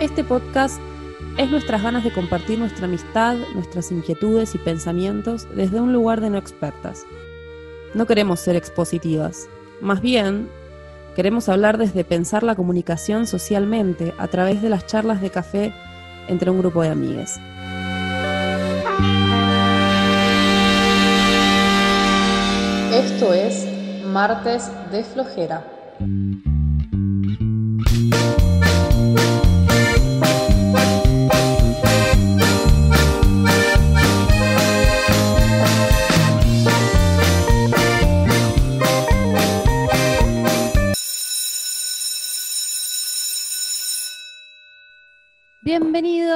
Este podcast es nuestras ganas de compartir nuestra amistad, nuestras inquietudes y pensamientos desde un lugar de no expertas. No queremos ser expositivas, más bien queremos hablar desde pensar la comunicación socialmente a través de las charlas de café entre un grupo de amigues. Esto es Martes de Flojera.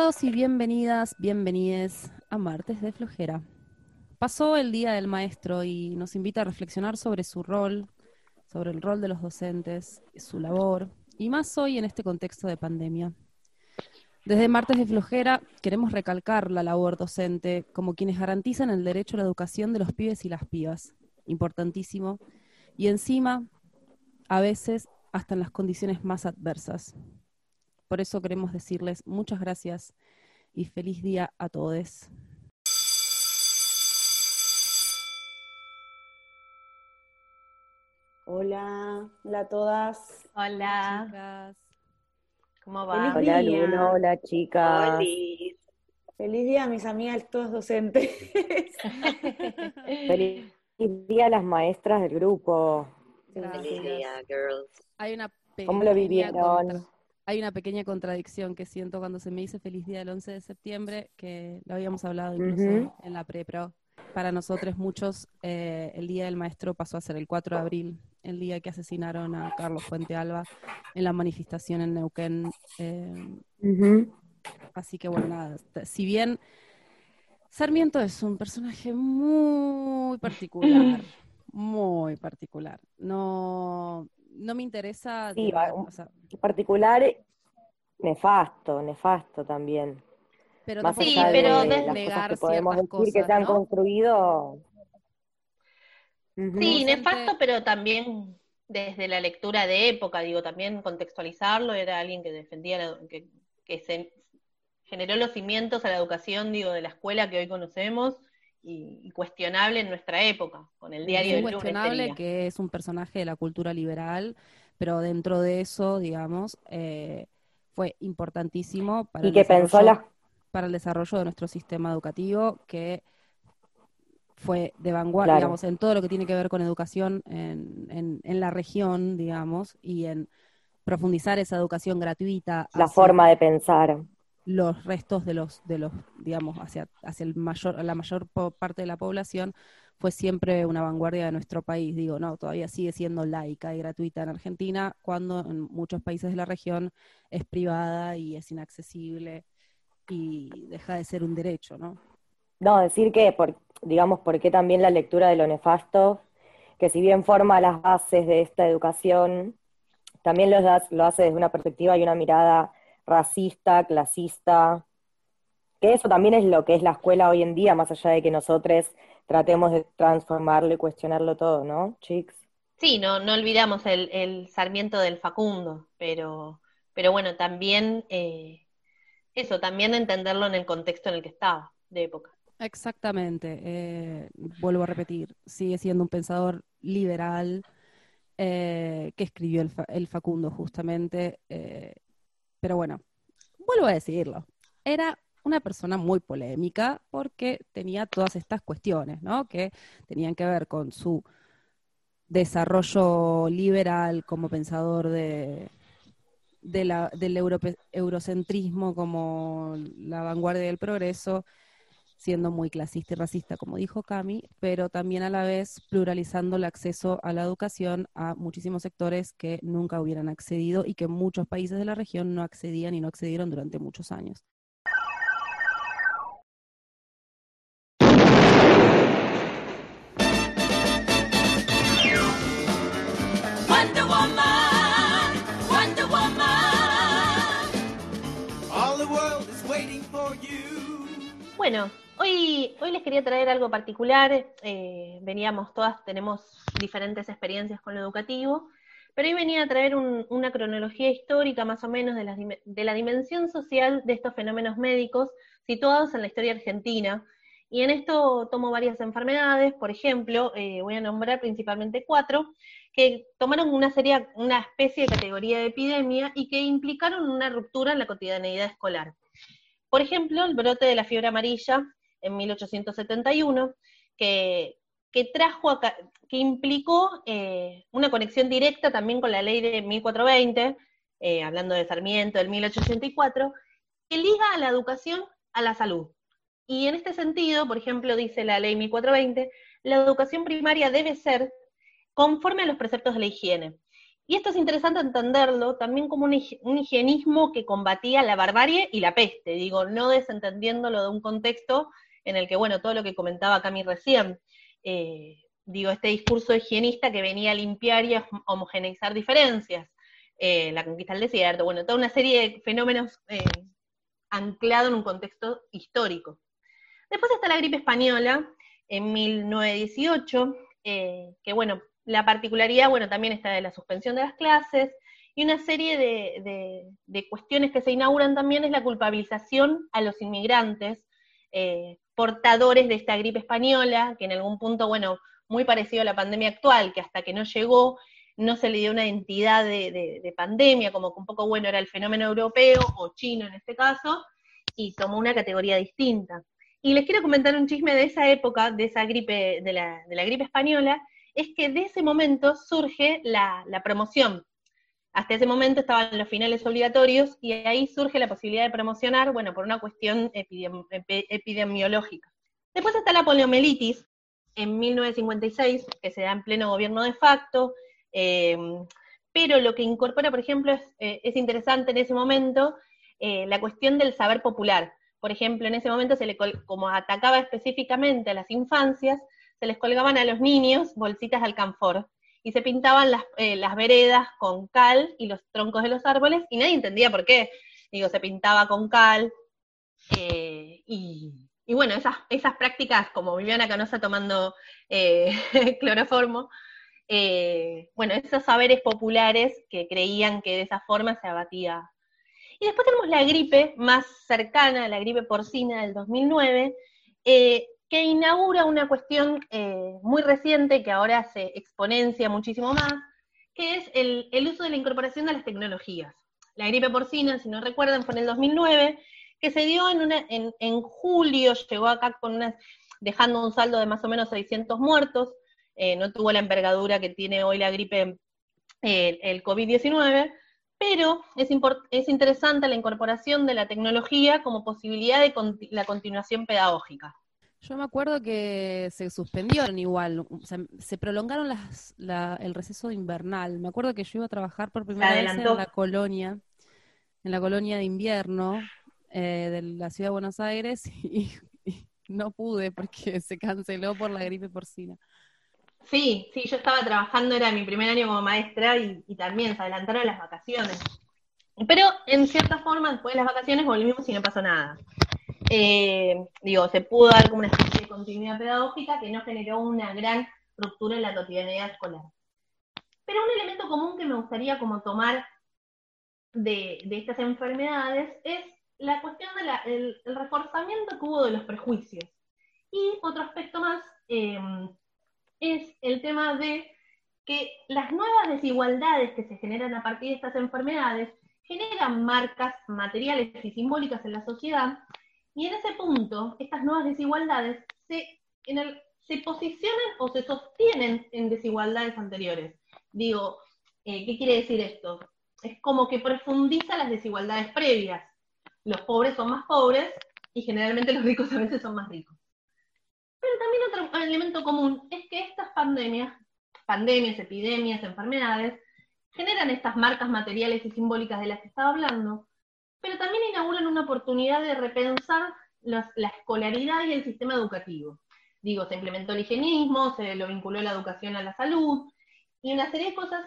Bienvenidos y bienvenidas, bienvenides a Martes de Flojera. Pasó el Día del Maestro y nos invita a reflexionar sobre su rol, sobre el rol de los docentes, su labor, y más hoy en este contexto de pandemia. Desde Martes de Flojera queremos recalcar la labor docente como quienes garantizan el derecho a la educación de los pibes y las pibas, importantísimo, y encima, a veces, hasta en las condiciones más adversas. Por eso queremos decirles muchas gracias y feliz día a todos. Hola, hola a todas. Hola. Chicas. ¿Cómo va? Feliz Hola día. Luna, hola chicas. Oli. Feliz día, mis amigas, todas docentes. Feliz día a las maestras del grupo. Gracias. Feliz día, girls. Hay una ¿Cómo lo vivieron? Hay una pequeña contradicción que siento cuando se me dice feliz día del 11 de septiembre, que lo habíamos hablado incluso en la pre-pro. Para nosotros muchos, eh, el Día del Maestro pasó a ser el 4 de abril, el día que asesinaron a Carlos Fuente Alba en la manifestación en Neuquén. eh. Así que bueno, nada, si bien Sarmiento es un personaje muy particular, muy particular, no, no me interesa, Sí, un- o sea, En particular, nefasto, nefasto también. pero Más Sí, allá pero de desde- las negar cosas que podemos decir que se han ¿no? construido. Sí, nefasto, pero también desde la lectura de época, digo, también contextualizarlo, era alguien que defendía, la- que, que se generó los cimientos a la educación, digo, de la escuela que hoy conocemos y, cuestionable en nuestra época, con el diario es del lunes incuestionable sería. que es un personaje de la cultura liberal, pero dentro de eso, digamos, eh, fue importantísimo para Y el que pensó para el desarrollo de nuestro sistema educativo, que fue de vanguardia, Claro. digamos, en todo lo que tiene que ver con educación en, en- en la región, digamos, y en profundizar esa educación gratuita la hacia forma de pensar. Los restos de los, de los, digamos, hacia, hacia el mayor, la mayor parte de la población, fue siempre una vanguardia de nuestro país. Digo, no, todavía sigue siendo laica y gratuita en Argentina, cuando en muchos países de la región es privada y es inaccesible y deja de ser un derecho, ¿no? No, decir que, por, digamos, por qué también la lectura de lo nefasto, que si bien forma las bases de esta educación, también lo, lo hace desde una perspectiva y una mirada racista, clasista, que eso también es lo que es la escuela hoy en día, más allá de que nosotros tratemos de transformarlo y cuestionarlo todo, ¿no, chicos? Sí, no, no olvidamos el, el Sarmiento del Facundo, pero, pero bueno, también eh, eso, también entenderlo en el contexto en el que estaba, de época. Exactamente, eh, vuelvo a repetir, sigue siendo un pensador liberal eh, que escribió el, Fa- el Facundo justamente, eh, pero bueno, vuelvo a decirlo, era una persona muy polémica porque tenía todas estas cuestiones, ¿no? Que tenían que ver con su desarrollo liberal como pensador de, del eurocentrismo como la vanguardia del progreso, siendo muy clasista y racista, como dijo Cami, pero también a la vez pluralizando el acceso a la educación a muchísimos sectores que nunca hubieran accedido y que muchos países de la región no accedían y no accedieron durante muchos años. Wonder Woman, Wonder Woman. All the world is waiting for you. Bueno, hoy, les quería traer algo particular. eh, veníamos todas, tenemos diferentes experiencias con lo educativo, pero hoy venía a traer un- una cronología histórica más o menos de la, dim- de la dimensión social de estos fenómenos médicos situados en la historia argentina. Y en esto tomo varias enfermedades, por ejemplo, eh, voy a nombrar principalmente cuatro, que tomaron una serie, una especie de categoría de epidemia y que implicaron una ruptura en la cotidianeidad escolar. Por ejemplo, el brote de la fiebre amarilla en 1871, que, que trajo acá- que implicó eh, una conexión directa también con la ley de 1420, eh, hablando de Sarmiento del 1884, que liga a la educación a la salud. Y en este sentido, por ejemplo, dice la ley 1420, la educación primaria debe ser conforme a los preceptos de la higiene. Y esto es interesante entenderlo también como un, un higienismo que combatía la barbarie y la peste, digo, no desentendiéndolo de un contexto en el que, bueno, todo lo que comentaba Cami recién, eh, digo, este discurso higienista que venía a limpiar y a hom- homogeneizar diferencias, eh, la conquista del desierto, bueno, toda una serie de fenómenos eh, anclados en un contexto histórico. Después está la gripe española en 1918, eh, que bueno, la particularidad, bueno, también está de la suspensión de las clases, y una serie de, cuestiones que se inauguran también es la culpabilización a los inmigrantes, portadores de esta gripe española, que en algún punto, bueno, muy parecido a la pandemia actual, que hasta que no llegó no se le dio una entidad de, de- de pandemia, como que un poco, bueno, era el fenómeno europeo o chino en este caso, y tomó una categoría distinta. Y les quiero comentar un chisme de esa época, de esa gripe, de la, de la gripe española, es que de ese momento surge la promoción. Hasta ese momento estaban los finales obligatorios y ahí surge la posibilidad de promocionar, bueno, por una cuestión epidem- epi- epidemiológica. Después está la poliomielitis en 1956, que se da en pleno gobierno de facto, eh, pero lo que incorpora, por ejemplo, es, eh, es interesante en ese momento eh, la cuestión del saber popular. Por ejemplo, en ese momento, se le como atacaba específicamente a las infancias, se les colgaban a los niños bolsitas de alcanfor y se pintaban las, eh, las veredas con cal y los troncos de los árboles y nadie entendía por qué. Digo, se pintaba con cal eh, y, y bueno, esas, esas prácticas como Viviana Canosa tomando eh, cloroformo, bueno, esos saberes populares que creían que de esa forma se abatía. Y después tenemos la gripe más cercana, la gripe porcina del 2009, eh, que inaugura una cuestión eh, muy reciente que ahora se exponencia muchísimo más, que es el, uso de la incorporación de las tecnologías. La gripe porcina, si no recuerdan, fue en el 2009, que se dio en, julio, llegó acá con unas, dejando un saldo de más o menos 600 muertos, eh, no tuvo la envergadura que tiene hoy la gripe, eh, el COVID-19, pero es, interesante la incorporación de la tecnología como posibilidad de la continuación pedagógica. Yo me acuerdo que se suspendieron igual, o sea, se prolongaron las, la- el receso invernal. Me acuerdo que yo iba a trabajar por primera vez en la colonia, en la colonia de invierno eh, de la ciudad de Buenos Aires y, y no pude porque se canceló por la gripe porcina. Sí, sí, yo estaba trabajando, era mi primer año como maestra y, y también se adelantaron las vacaciones. Pero en cierta forma, después de las vacaciones volvimos y no pasó nada. Eh, digo, se pudo dar como una especie de continuidad pedagógica que no generó una gran ruptura en la cotidianidad escolar. Pero un elemento común que me gustaría como tomar de, de estas enfermedades es la cuestión del el reforzamiento que hubo de los prejuicios. Y otro aspecto más eh, es el tema de que las nuevas desigualdades que se generan a partir de estas enfermedades generan marcas materiales y simbólicas en la sociedad, y en ese punto, estas nuevas desigualdades se, posicionan o se sostienen en desigualdades anteriores. Digo, eh, ¿qué quiere decir esto? Es como que profundiza las desigualdades previas. Los pobres son más pobres y generalmente los ricos a veces son más ricos. Pero también otro elemento común es que estas pandemias, pandemias, epidemias, enfermedades, generan estas marcas materiales y simbólicas de las que estaba hablando, pero también inauguran una oportunidad de repensar la escolaridad y el sistema educativo. Digo, se implementó el higienismo, se lo vinculó la educación a la salud, y una serie de cosas.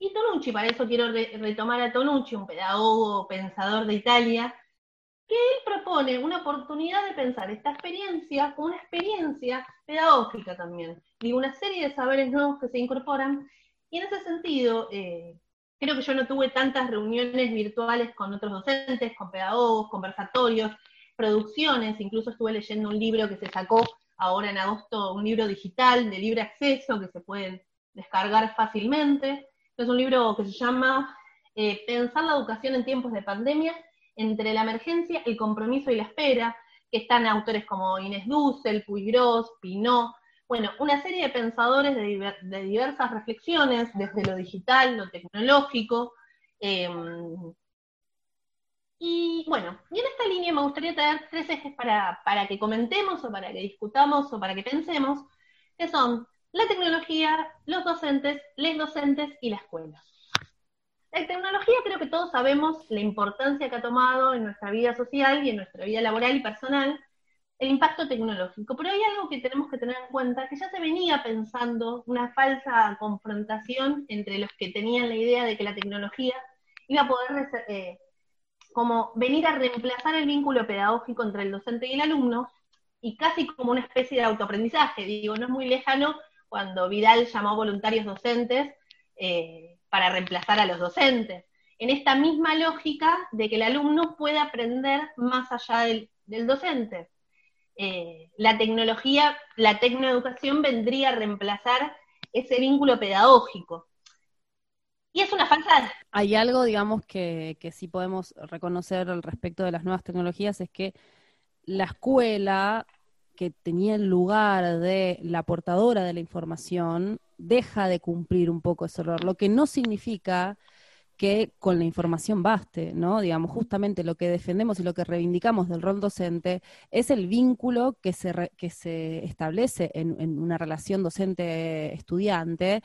Y Tonucci, para eso quiero re- retomar a Tonucci, un pedagogo, pensador de Italia, que él propone una oportunidad de pensar esta experiencia como una experiencia pedagógica también. Digo, una serie de saberes nuevos que se incorporan Y en ese sentido, eh, creo que yo no tuve tantas reuniones virtuales con otros docentes, con pedagogos, conversatorios, producciones, incluso estuve leyendo un libro que se sacó ahora en agosto, un libro digital de libre acceso que se puede descargar fácilmente. Es un libro que se llama eh, Pensar la educación en tiempos de pandemia, entre la emergencia, el compromiso y la espera, que están autores como Inés Dussel, Puigros, Pinot, bueno, una serie de pensadores de, diver- de diversas reflexiones, desde lo digital, lo tecnológico. eh, y bueno, y en esta línea me gustaría traer tres ejes para, para que comentemos o para que discutamos o para que pensemos, que son la tecnología, los docentes, les docentes y la escuela. La tecnología creo que todos sabemos la importancia que ha tomado en nuestra vida social y en nuestra vida laboral y personal el impacto tecnológico, pero hay algo que tenemos que tener en cuenta, que ya se venía pensando una falsa confrontación entre los que tenían la idea de que la tecnología iba a poder eh, como venir a reemplazar el vínculo pedagógico entre el docente y el alumno, y casi como una especie de autoaprendizaje, digo, no es muy lejano cuando Vidal llamó voluntarios docentes eh, para reemplazar a los docentes, en esta misma lógica de que el alumno puede aprender más allá del docente. Eh, la tecnología, la tecnoeducación vendría a reemplazar ese vínculo pedagógico. Y es una falsa Hay algo, digamos, que, que sí podemos reconocer al respecto de las nuevas tecnologías, es que la escuela, que tenía el lugar de la portadora de la información, deja de cumplir un poco ese rol, lo que no significa que con la información baste, ¿no? Digamos, justamente lo que defendemos y lo que reivindicamos del rol docente es el vínculo que se, que se establece en, en una relación docente-estudiante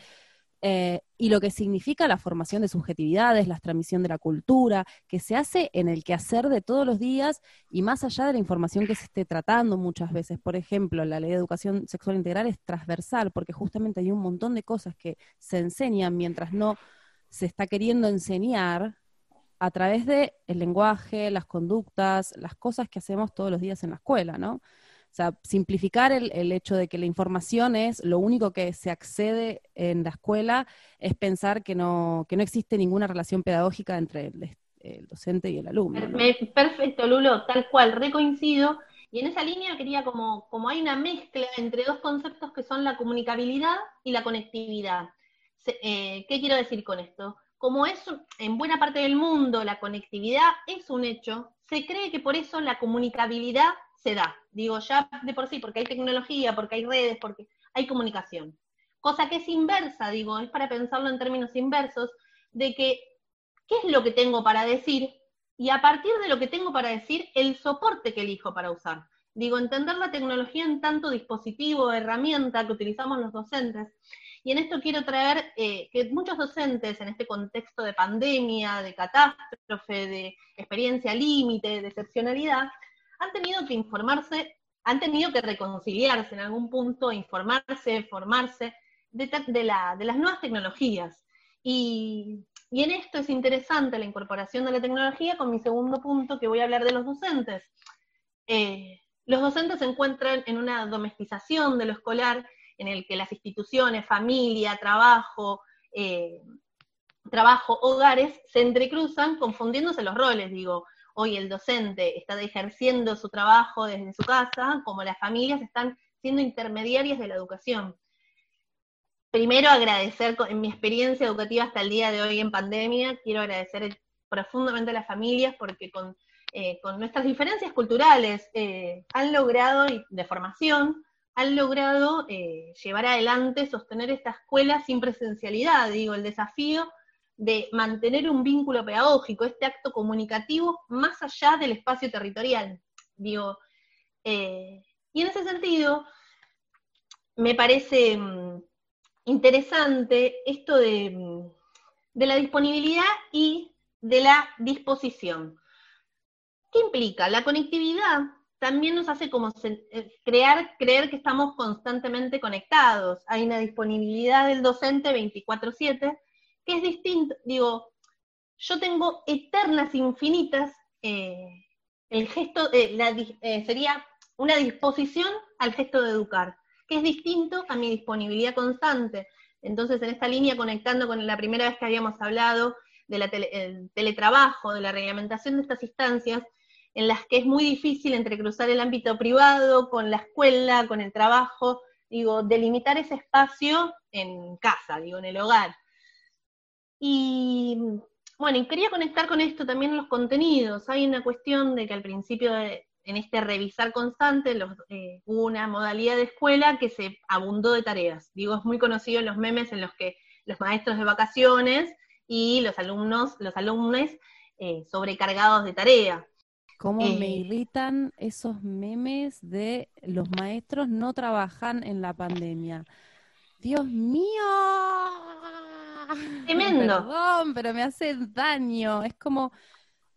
eh, y lo que significa la formación de subjetividades, la transmisión de la cultura, que se hace en el quehacer de todos los días y más allá de la información que se esté tratando muchas veces. Por ejemplo, la ley de educación sexual integral es transversal porque justamente hay un montón de cosas que se enseñan mientras no se está queriendo enseñar a través del el lenguaje, las conductas, las cosas que hacemos todos los días en la escuela, ¿no? O sea, simplificar el, el hecho de que la información es lo único que se accede en la escuela es pensar que no, que no existe ninguna relación pedagógica entre el, el docente y el alumno. Perfecto, Lulo, tal cual, recoincido. Y en esa línea quería como, como hay una mezcla entre dos conceptos que son la comunicabilidad y la conectividad. Eh, ¿Qué quiero decir con esto? Como es en buena parte del mundo la conectividad es un hecho, se cree que por eso la comunicabilidad se da. Digo, ya de por sí, porque hay tecnología, porque hay redes, porque hay comunicación. Cosa que es inversa, digo, es para pensarlo en términos inversos, de que qué es lo que tengo para decir y a partir de lo que tengo para decir, el soporte que elijo para usar. Digo, entender la tecnología en tanto dispositivo, herramienta que utilizamos los docentes. Y en esto quiero traer eh, que muchos docentes en este contexto de pandemia, de catástrofe, de experiencia límite, de excepcionalidad, han tenido que informarse, han tenido que reconciliarse en algún punto, informarse, formarse de, las nuevas tecnologías. Y, y en esto es interesante la incorporación de la tecnología con mi segundo punto que voy a hablar de los docentes. Eh, los docentes se encuentran en una domestización de lo escolar en el que las instituciones, familia, trabajo, eh, trabajo, hogares, se entrecruzan confundiéndose los roles, digo, hoy el docente está ejerciendo su trabajo desde su casa, como las familias están siendo intermediarias de la educación. Primero agradecer, en mi experiencia educativa hasta el día de hoy en pandemia, quiero agradecer profundamente a las familias porque con, eh, nuestras diferencias culturales eh, han logrado, de formación, han logrado eh, llevar adelante, sostener esta escuela sin presencialidad, digo, el desafío de mantener un vínculo pedagógico, este acto comunicativo más allá del espacio territorial. Digo, eh, y en ese sentido, me parece mm, interesante esto de, mm, de la disponibilidad y de la disposición. ¿Qué implica? La conectividad también nos hace como eh, crear, creer que estamos constantemente conectados. Hay una disponibilidad del docente 24/7 que es distinto. Digo, yo tengo eternas, infinitas, eh, el gesto, eh, sería una disposición al gesto de educar, que es distinto a mi disponibilidad constante. Entonces, en esta línea, conectando con la primera vez que habíamos hablado del teletrabajo, de la reglamentación de estas instancias, en las que es muy difícil entrecruzar el ámbito privado con la escuela, con el trabajo, digo, delimitar ese espacio en casa, digo, en el hogar. Y bueno, y quería conectar con esto también los contenidos. Hay una cuestión de que al principio, en este revisar constante, eh, hubo una modalidad de escuela que se abundó de tareas. Digo, es muy conocido en los memes en los que los maestros de vacaciones y los alumnos, los alumnos eh, sobrecargados de tarea. ¿Cómo me Eh. irritan esos memes de los maestros no trabajan en la pandemia? Dios mío. Tremendo. Perdón, pero me hace daño. Es como,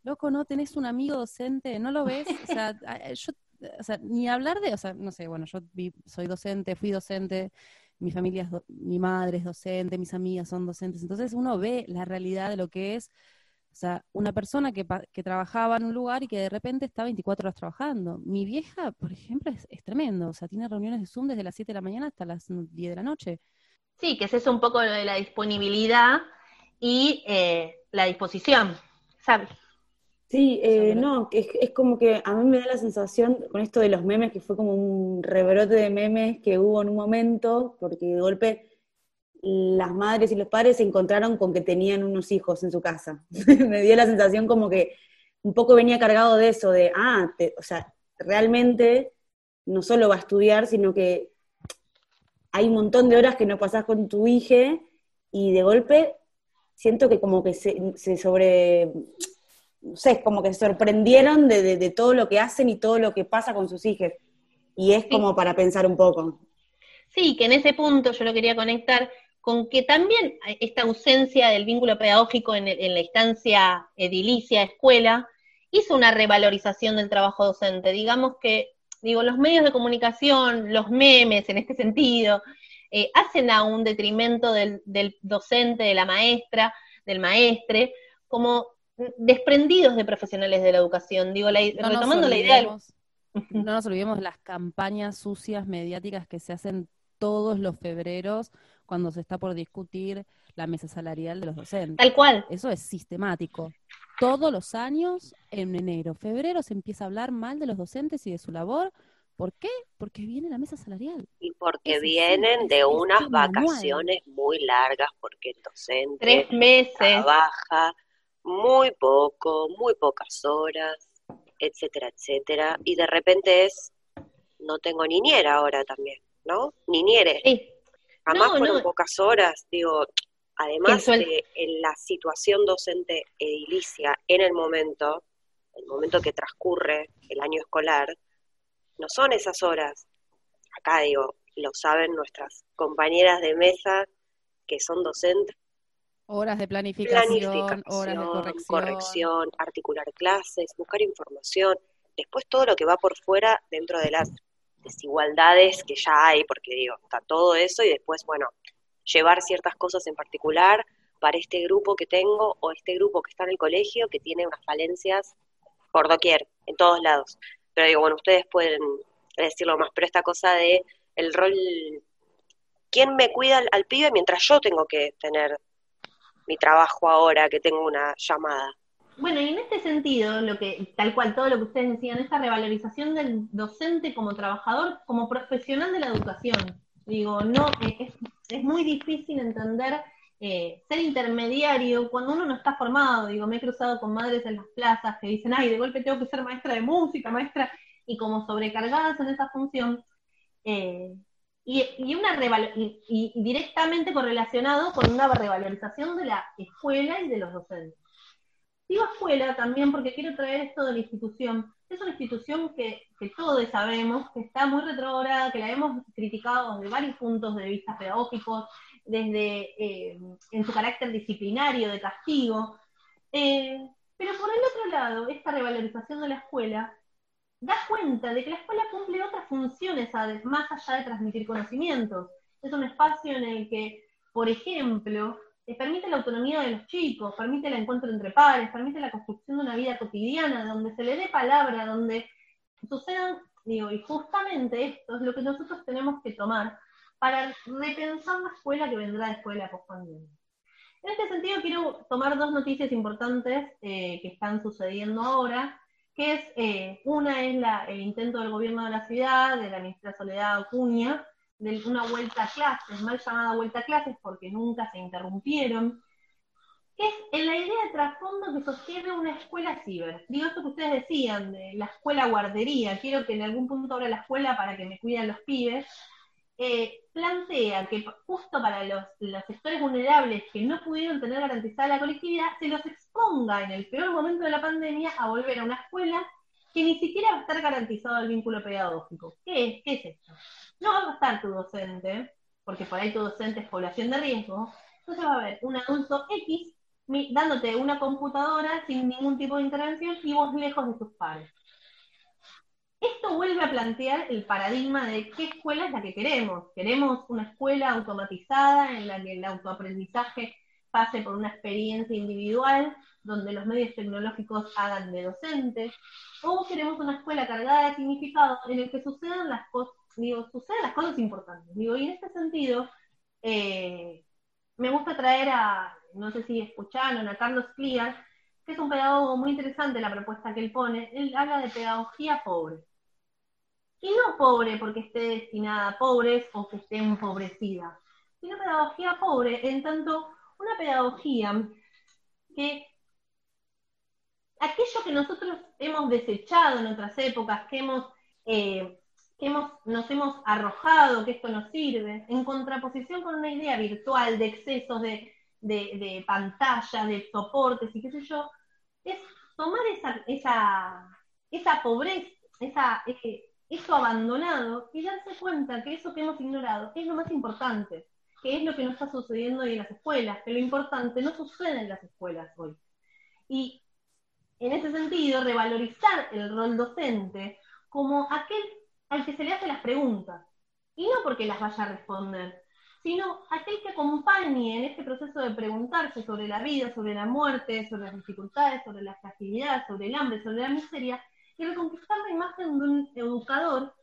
loco, no tenés un amigo docente, ¿no lo ves? O sea, a- yo, o sea, ni hablar de, o sea, no sé, bueno, yo vi- soy docente, fui docente, mi familia es, do- mi madre es docente, mis amigas son docentes, entonces uno ve la realidad de lo que es, o sea, una persona que, pa- que trabajaba en un lugar y que de repente está 24 horas trabajando. Mi vieja, por ejemplo, es, es tremendo, o sea, tiene reuniones de Zoom desde las 7 de la mañana hasta las 10 de la noche. Sí, que es eso un poco lo de la disponibilidad y eh, la disposición, ¿sabes? Sí, eh, no, que es, es como que a mí me da la sensación con esto de los memes, que fue como un rebrote de memes que hubo en un momento, porque de golpe las madres y los padres se encontraron con que tenían unos hijos en su casa. me dio la sensación como que un poco venía cargado de eso, de, ah, te- o sea, realmente no solo va a estudiar, sino que hay un montón de horas que no pasás con tu hija y de golpe siento que como que se, se sobre no sé, como que se sorprendieron de, de- de todo lo que hacen y todo lo que pasa con sus hijos. Y es como para pensar un poco. Sí, que en ese punto yo lo quería conectar con que también esta ausencia del vínculo pedagógico en, el- en la instancia edilicia escuela hizo una revalorización del trabajo docente. Digamos que, digo, los medios de comunicación, los memes en este sentido, eh, hacen a un detrimento del, del docente, de la maestra, del maestre, como desprendidos de profesionales de la educación. Digo, la- No nos retomando la idea del no nos olvidemos de las campañas sucias mediáticas que se hacen todos los febreros cuando se está por discutir la mesa salarial de los docentes. tal cual. Eso es sistemático. Todos los años, en enero, febrero, se empieza a hablar mal de los docentes y de su labor. ¿Por qué? Porque viene la mesa salarial. Y porque Es vienen de unas manual. vacaciones muy largas, porque el docente Tres meses. trabaja muy poco, muy pocas horas, etcétera, etcétera. Y de repente es, no tengo niñera ahora también, ¿no? Niñere. Sí. Jamás No, fueron no. pocas horas, digo, además suel- de en la situación docente edilicia en el momento, el momento que transcurre el año escolar, no son esas horas. Acá digo, lo saben nuestras compañeras de mesa que son docentes, Horas de planificación, planificación, horas de corrección. corrección, articular clases, buscar información, después todo lo que va por fuera dentro de las desigualdades que ya hay, porque digo, está todo eso y después, bueno, llevar ciertas cosas en particular para este grupo que tengo o este grupo que está en el colegio que tiene unas falencias por doquier, en todos lados. Pero digo, bueno, ustedes pueden decirlo más, pero esta cosa de el rol, ¿quién me cuida al, pibe mientras yo tengo que tener mi trabajo ahora que tengo una llamada? Bueno, y en este sentido, lo que, tal cual todo lo que ustedes decían, esta revalorización del docente como trabajador, como profesional de la educación. Digo, no, eh, es, muy difícil entender eh, ser intermediario cuando uno no está formado. Digo, me he cruzado con madres en las plazas que dicen, ay, de golpe tengo que ser maestra de música, maestra, y como sobrecargadas en esa función. eh, y, una y- y directamente correlacionado con una revalorización de la escuela y de los docentes. Digo escuela también porque quiero traer esto de la institución. Es una institución que, todos sabemos que está muy retrógrada, que la hemos criticado desde varios puntos de vista pedagógicos, desde eh, en su carácter disciplinario, de castigo. Eh, pero por el otro lado, esta revalorización de la escuela da cuenta de que la escuela cumple otras funciones más allá de transmitir conocimientos. Es un espacio en el que, por ejemplo, permite la autonomía de los chicos, permite el encuentro entre pares, permite la construcción de una vida cotidiana, donde se le dé palabra, donde sucedan, digo, y justamente esto es lo que nosotros tenemos que tomar para repensar la escuela que vendrá después de la pospandemia. En este sentido, quiero tomar dos noticias importantes eh, que están sucediendo ahora, que es, eh, una es el intento del gobierno de la ciudad, de la ministra Soledad Acuña, de una vuelta a clases, mal llamada vuelta a clases porque nunca se interrumpieron, que es en la idea de trasfondo que sostiene una escuela ciber. Digo esto que ustedes decían, de la escuela guardería, quiero que en algún punto abra la escuela para que me cuiden los pibes, eh, plantea que justo para los, los sectores vulnerables que no pudieron tener garantizada la colectividad, se los exponga en el peor momento de la pandemia a volver a una escuela que ni siquiera va a estar garantizado el vínculo pedagógico. ¿Qué es, qué es esto? No va a estar tu docente, porque por ahí tu docente es población de riesgo, entonces va a haber un adulto X dándote una computadora sin ningún tipo de intervención y vos lejos de tus padres. Esto vuelve a plantear el paradigma de qué escuela es la que queremos. Queremos una escuela automatizada en la que el autoaprendizaje pase por una experiencia individual, donde los medios tecnológicos hagan de docente, o queremos una escuela cargada de significado en el que sucedan las cosas, digo, sucedan las cosas importantes. Digo, y en este sentido, eh, me gusta traer a, no sé si escucharon, a Carlos Clear, que es un pedagogo muy interesante la propuesta que él pone. Él habla de pedagogía pobre. Y no pobre porque esté destinada a pobres o que esté empobrecida, sino pedagogía pobre en tanto una pedagogía que aquello que nosotros hemos desechado en otras épocas, que hemos, eh, que hemos, nos hemos arrojado, que esto nos sirve, en contraposición con una idea virtual de excesos de, de, de pantallas, de soportes y qué sé yo, es tomar esa, esa, esa pobreza, esa, eso abandonado y darse cuenta que eso que hemos ignorado es lo más importante, que es lo que no está sucediendo hoy en las escuelas, que lo importante no sucede en las escuelas hoy. Y en ese sentido, revalorizar el rol docente como aquel al que se le hace las preguntas, y no porque las vaya a responder, sino aquel que acompañe en este proceso de preguntarse sobre la vida, sobre la muerte, sobre las dificultades, sobre la fragilidad, sobre el hambre, sobre la miseria, y reconquistar la imagen de un educador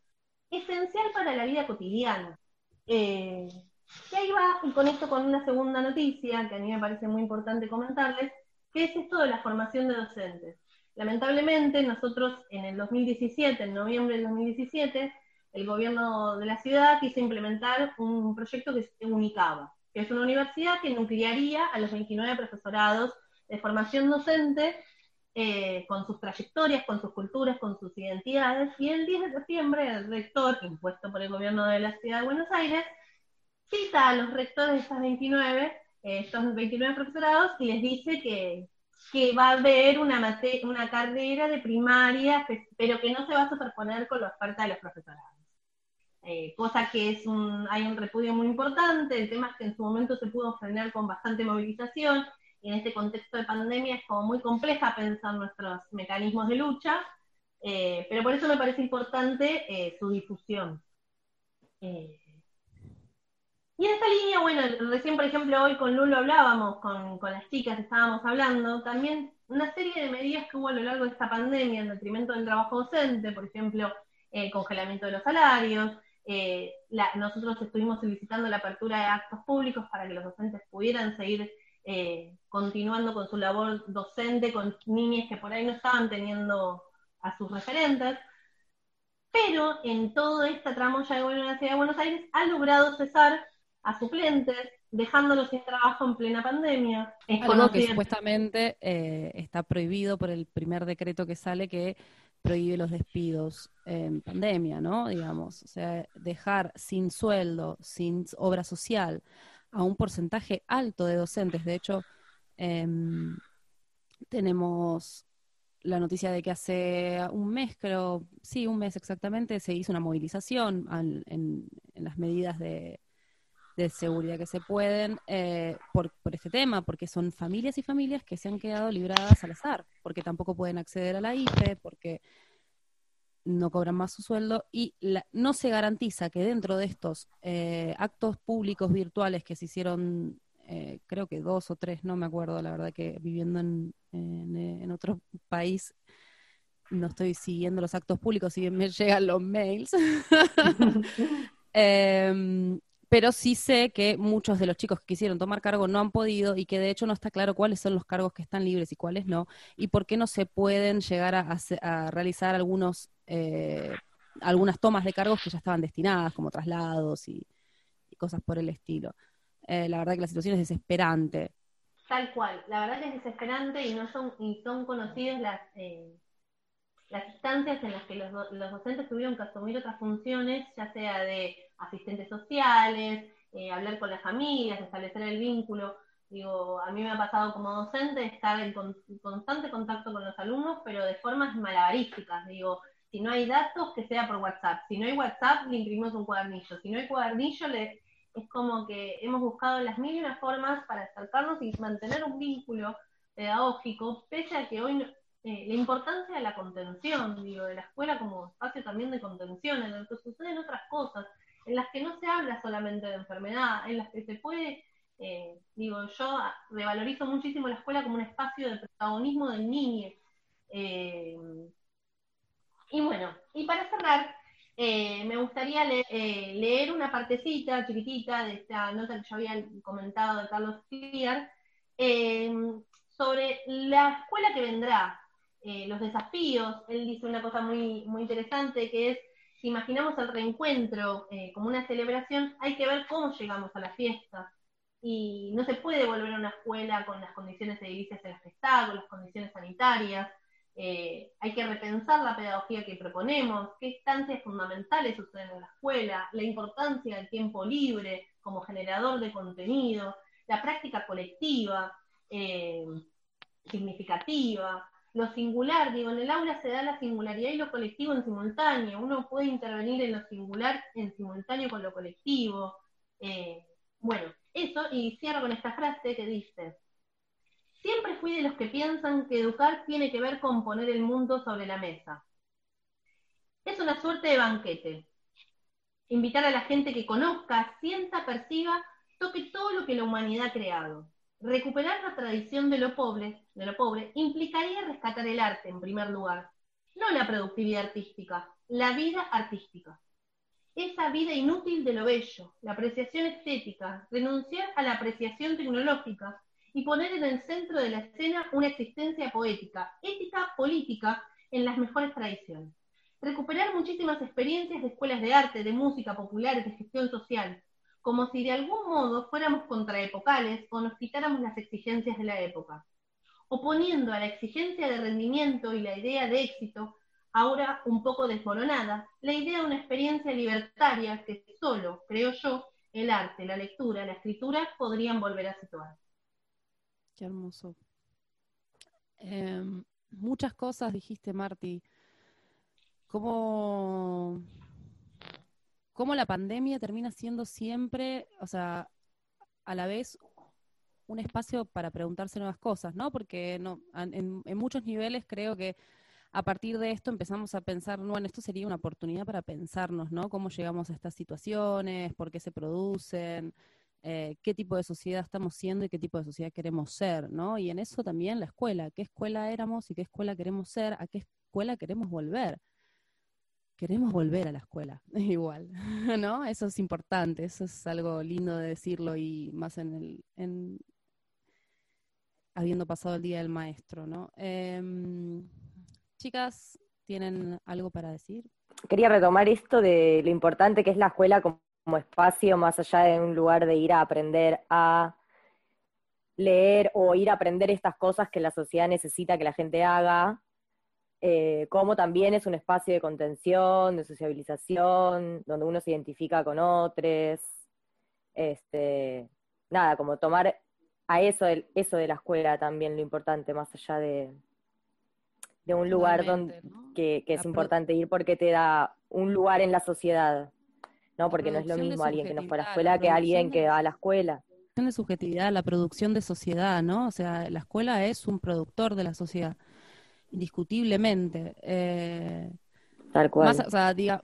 esencial para la vida cotidiana. Eh, y ahí va, y con esto con una segunda noticia, que a mí me parece muy importante comentarles, que es esto de la formación de docentes. Lamentablemente, nosotros en el 2017, en noviembre del 2017, el gobierno de la ciudad quiso implementar un proyecto que es Unicaba, que es una universidad que nuclearía a los 29 profesorados de formación docente eh, con sus trayectorias, con sus culturas, con sus identidades, y el 10 de septiembre el rector, impuesto por el gobierno de la ciudad de Buenos Aires, cita a los rectores de estas 29, eh, estos 29 profesorados, y les dice que, que va a haber una, una carrera de primaria, pero que no se va a superponer con la oferta de los profesorados. Eh, cosa que es un, hay un repudio muy importante, el tema es que en su momento se pudo frenar con bastante movilización, y en este contexto de pandemia es como muy compleja pensar nuestros mecanismos de lucha, eh, pero por eso me parece importante eh, su difusión. Y en esta línea, bueno, recién por ejemplo hoy con Lulo hablábamos, con, con las chicas estábamos hablando, también una serie de medidas que hubo a lo largo de esta pandemia en detrimento del trabajo docente, por ejemplo, el congelamiento de los salarios, eh, nosotros estuvimos solicitando la apertura de actos públicos para que los docentes pudieran seguir eh, continuando con su labor docente con niñas que por ahí no estaban teniendo a sus referentes, pero en toda esta tramoya de la Ciudad de Buenos Aires ha logrado cesar a suplentes, dejándolos sin trabajo en plena pandemia. Es Algo que conocido- supuestamente eh, está prohibido por el primer decreto que sale que prohíbe los despidos en pandemia, ¿no? Digamos, o sea, dejar sin sueldo, sin obra social a un porcentaje alto de docentes. De hecho, em, tenemos la noticia de que hace un mes, creo, sí, un mes exactamente, se hizo una movilización al- en, en las medidas de, de seguridad que se pueden eh, por, por este tema, porque son familias y familias que se han quedado libradas al azar, porque tampoco pueden acceder a la IFE, porque no cobran más su sueldo y la- no se garantiza que dentro de estos eh, actos públicos virtuales que se hicieron, eh, creo que dos o tres, no me acuerdo, la verdad que viviendo en, en, eh, en otro país no estoy siguiendo los actos públicos, si bien me llegan los mails. Em, pero sí sé que muchos de los chicos que quisieron tomar cargo no han podido y que de hecho no está claro cuáles son los cargos que están libres y cuáles no, y por qué no se pueden llegar a, realizar algunos, eh, algunas tomas de cargos que ya estaban destinadas, como traslados y, y cosas por el estilo. Eh, la verdad que la situación es desesperante. Tal cual, la verdad que es desesperante y no son, y son conocidas las, eh, las instancias en las que los, los docentes tuvieron que asumir otras funciones, ya sea de asistentes sociales, eh, hablar con las familias, establecer el vínculo. Digo, a mí me ha pasado como docente estar en con- constante contacto con los alumnos, pero de formas malabarísticas. Digo, si no hay datos, que sea por WhatsApp. Si no hay WhatsApp, le imprimimos un cuadernillo. Si no hay cuadernillo, le, es como que hemos buscado las mil y una formas para acercarnos y mantener un vínculo pedagógico, pese a que hoy eh, la importancia de la contención, digo, de la escuela como espacio también de contención, en el que suceden otras cosas, en las que no se habla solamente de enfermedad, en las que se puede, eh, digo, yo revalorizo muchísimo la escuela como un espacio de protagonismo del niño. Eh, y bueno, y para cerrar, me gustaría le- leer una partecita chiquitita de esta nota que yo había comentado de Carlos Clear, sobre la escuela que vendrá, eh, los desafíos. Él dice una cosa muy, muy interesante que es, si imaginamos el reencuentro eh, como una celebración, hay que ver cómo llegamos a la fiesta. Y no se puede volver a una escuela con las condiciones edilicias en las que está, las condiciones sanitarias. Eh, hay que repensar la pedagogía que proponemos, qué instancias fundamentales suceden en la escuela, la importancia del tiempo libre como generador de contenido, la práctica colectiva, significativa, lo singular, digo, en el aula se da la singularidad y lo colectivo en simultáneo, uno puede intervenir en lo singular en simultáneo con lo colectivo. Eh, bueno, eso, y cierro con esta frase que dice, Siempre fui de los que piensan que educar tiene que ver con poner el mundo sobre la mesa. Es una suerte de banquete. Invitar a la gente que conozca, sienta, perciba, toque todo lo que la humanidad ha creado. Recuperar la tradición de lo pobre, de lo pobre implicaría rescatar el arte en primer lugar, no la productividad artística, la vida artística. Esa vida inútil de lo bello, la apreciación estética, renunciar a la apreciación tecnológica, y poner en el centro de la escena una existencia poética, ética, política, en las mejores tradiciones. Recuperar muchísimas experiencias de escuelas de arte, de música populares, de gestión social, como si de algún modo fuéramos contraepocales o nos quitáramos las exigencias de la época. Oponiendo a la exigencia de rendimiento y la idea de éxito, ahora un poco desmoronada, la idea de una experiencia libertaria que solo, creo yo, el arte, la lectura, la escritura podrían volver a situar. Qué hermoso. Em, muchas cosas dijiste, Marti. ¿Cómo, cómo la pandemia termina siendo siempre, o sea, a la vez un espacio para preguntarse nuevas cosas, ¿no? Porque en muchos niveles creo que a partir de esto empezamos a pensar, bueno, esto sería una oportunidad para pensarnos, ¿no? Cómo llegamos a estas situaciones, por qué se producen, eh, qué tipo de sociedad estamos siendo y qué tipo de sociedad queremos ser, ¿no? Y en eso también la escuela, qué escuela éramos y qué escuela queremos ser, a qué escuela queremos volver. Queremos volver a la escuela, igual, ¿no? Eso es importante, eso es algo lindo de decirlo y más en el, en, habiendo pasado el día del maestro, ¿no? Em, chicas, ¿tienen algo para decir? Quería retomar esto de lo importante que es la escuela como espacio, más allá de un lugar de ir a aprender a leer o ir a aprender estas cosas que la sociedad necesita que la gente haga, eh, como también es un espacio de contención, de sociabilización, donde uno se identifica con otros, este, nada, como tomar a eso, del- eso de la escuela también lo importante, más allá de, de un lugar donde, que, que La es importante ir porque te da un lugar en la sociedad, ¿no? La Porque no es lo producción mismo alguien que no fue a la escuela la que alguien producción que va a la escuela. de subjetividad, la producción de sociedad, ¿no? O sea, la escuela es un productor de la sociedad, indiscutiblemente. Eh, Tal cual. más, o sea, diga,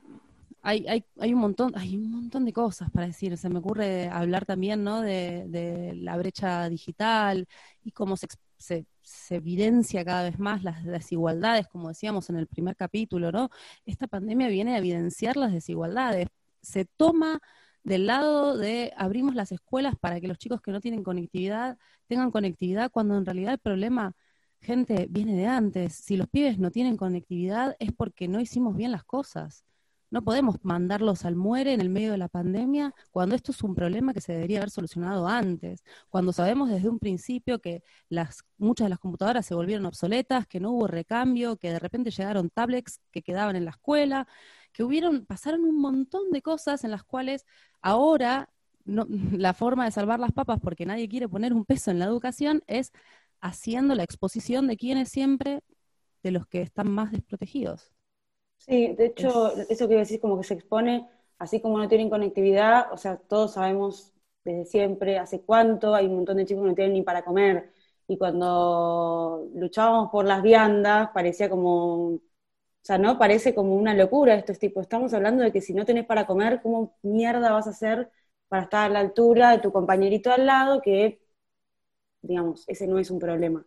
hay, hay, hay un montón, hay un montón de cosas para decir. Se me ocurre hablar también, ¿no? De, de la brecha digital y cómo se, se, se evidencia cada vez más las desigualdades, como decíamos en el primer capítulo, ¿no? Esta pandemia viene a evidenciar las desigualdades. Se toma del lado de abrimos las escuelas para que los chicos que no tienen conectividad tengan conectividad, cuando en realidad el problema, gente, viene de antes. Si los pibes no tienen conectividad es porque no hicimos bien las cosas. No podemos mandarlos al muere en el medio de la pandemia cuando esto es un problema que se debería haber solucionado antes, cuando sabemos desde un principio que las, muchas de las computadoras se volvieron obsoletas, que no hubo recambio, que de repente llegaron tablets que quedaban en la escuela, que hubieron, pasaron un montón de cosas en las cuales ahora no- la forma de salvar las papas, porque nadie quiere poner un peso en la educación, es haciendo la exposición de quienes siempre, de los que están más desprotegidos. Sí, de hecho, eso que decís como que se expone, así como no tienen conectividad, o sea, todos sabemos desde siempre, hace cuánto, hay un montón de chicos que no tienen ni para comer, y cuando luchábamos por las viandas, parecía como, o sea, ¿no? Parece como una locura esto, es tipo, estamos hablando de que si no tenés para comer, ¿cómo mierda vas a hacer para estar a la altura de tu compañerito al lado? Que, digamos, ese no es un problema.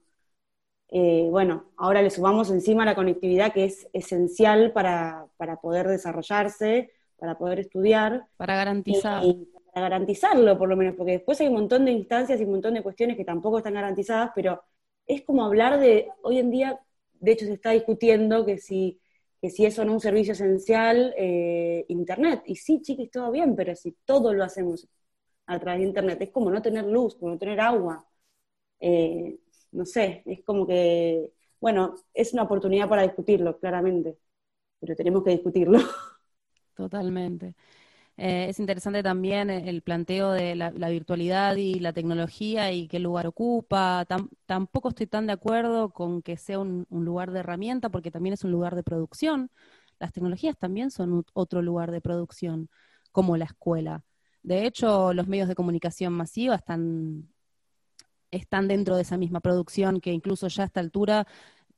Eh, bueno, ahora le sumamos encima la conectividad que es esencial para, para poder desarrollarse, para poder estudiar Para garantizar. y para garantizarlo por lo menos, porque después hay un montón de instancias y un montón de cuestiones que tampoco están garantizadas, pero es como hablar de, hoy en día, de hecho se está discutiendo que si, que si eso no es un servicio esencial, eh, Internet, y sí, chiquis, todo bien, pero si todo lo hacemos a través de Internet, es como no tener luz, como no tener agua, Eh, no sé, es como que, bueno, es una oportunidad para discutirlo, claramente, pero tenemos que discutirlo. Totalmente. Eh, es interesante también el el planteo de la, virtualidad y la tecnología y qué lugar ocupa. Tam- tampoco estoy tan de acuerdo con que sea un, un lugar de herramienta, porque también es un lugar de producción. Las tecnologías también son otro lugar de producción, como la escuela. De hecho, los medios de comunicación masiva están, están dentro de esa misma producción, que incluso ya a esta altura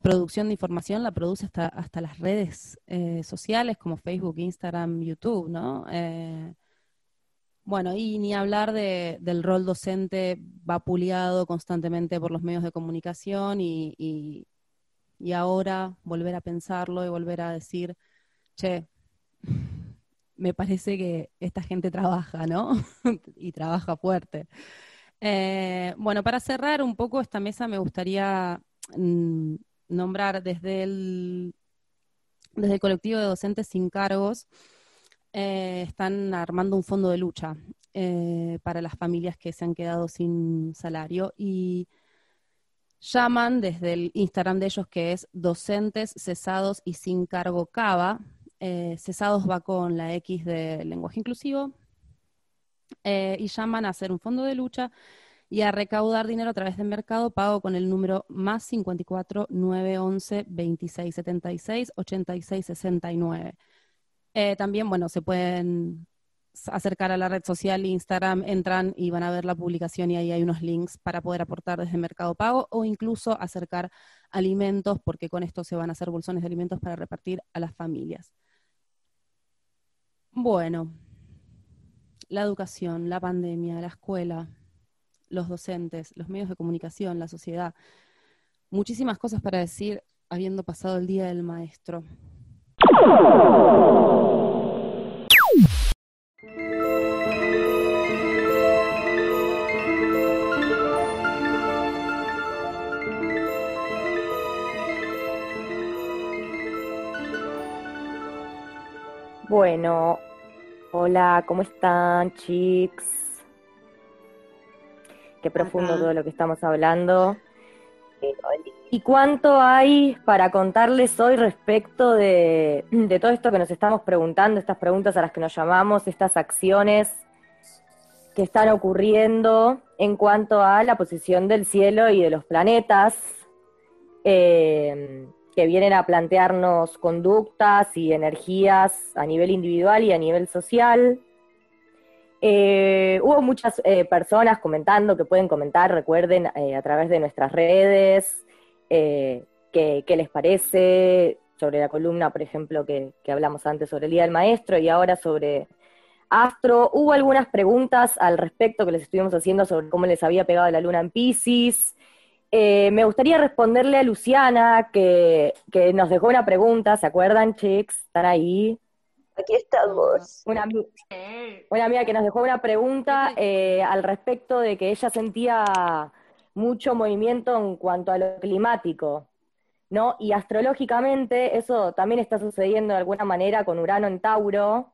producción de información la produce hasta, hasta las redes eh, sociales como Facebook, Instagram, YouTube, ¿no? Eh, bueno, y ni hablar de, del rol docente vapuleado constantemente por los medios de comunicación y, y ahora volver a pensarlo y volver a decir, che, me parece que esta gente trabaja, ¿no? y trabaja fuerte. Eh, bueno, para cerrar un poco esta mesa me gustaría mm, nombrar desde el, colectivo de docentes sin cargos, eh, están armando un fondo de lucha eh, para las familias que se han quedado sin salario y llaman desde el Instagram de ellos que es docentes cesados y sin cargo cava. Cesados va con la X de lenguaje inclusivo eh, y llaman a hacer un fondo de lucha y a recaudar dinero a través del mercado pago con el número más 54 911 26 76 86 69. Eh, también, bueno, se pueden acercar a la red social Instagram, entran y van a ver la publicación y ahí hay unos links para poder aportar desde Mercado Pago o incluso acercar alimentos, porque con esto se van a hacer bolsones de alimentos para repartir a las familias. Bueno, la educación, la pandemia, la escuela, los docentes, los medios de comunicación, la sociedad. Muchísimas cosas para decir habiendo pasado el Día del Maestro. Bueno, hola, ¿cómo están, chicos? Qué profundo todo lo que estamos hablando. ¿Y cuánto hay para contarles hoy respecto de, de todo esto que nos estamos preguntando, estas preguntas a las que nos llamamos, estas acciones que están ocurriendo en cuanto a la posición del cielo y de los planetas, eh, que vienen a plantearnos conductas y energías a nivel individual y a nivel social? Eh, hubo muchas eh, personas comentando que pueden comentar, recuerden, eh, a través de nuestras redes, qué, qué les parece sobre la columna, por ejemplo, que, que hablamos antes sobre el Día del Maestro y ahora sobre Astro. Hubo algunas preguntas al respecto que les estuvimos haciendo sobre cómo les había pegado la luna en Pisces. Eh, me gustaría responderle a Luciana, que, que nos dejó una pregunta, ¿se acuerdan, chicos? ¿Están ahí? Aquí estamos. Una, una amiga que nos dejó una pregunta eh, al respecto de que ella sentía mucho movimiento en cuanto a lo climático, ¿no? Y astrológicamente eso también está sucediendo de alguna manera con Urano en Tauro.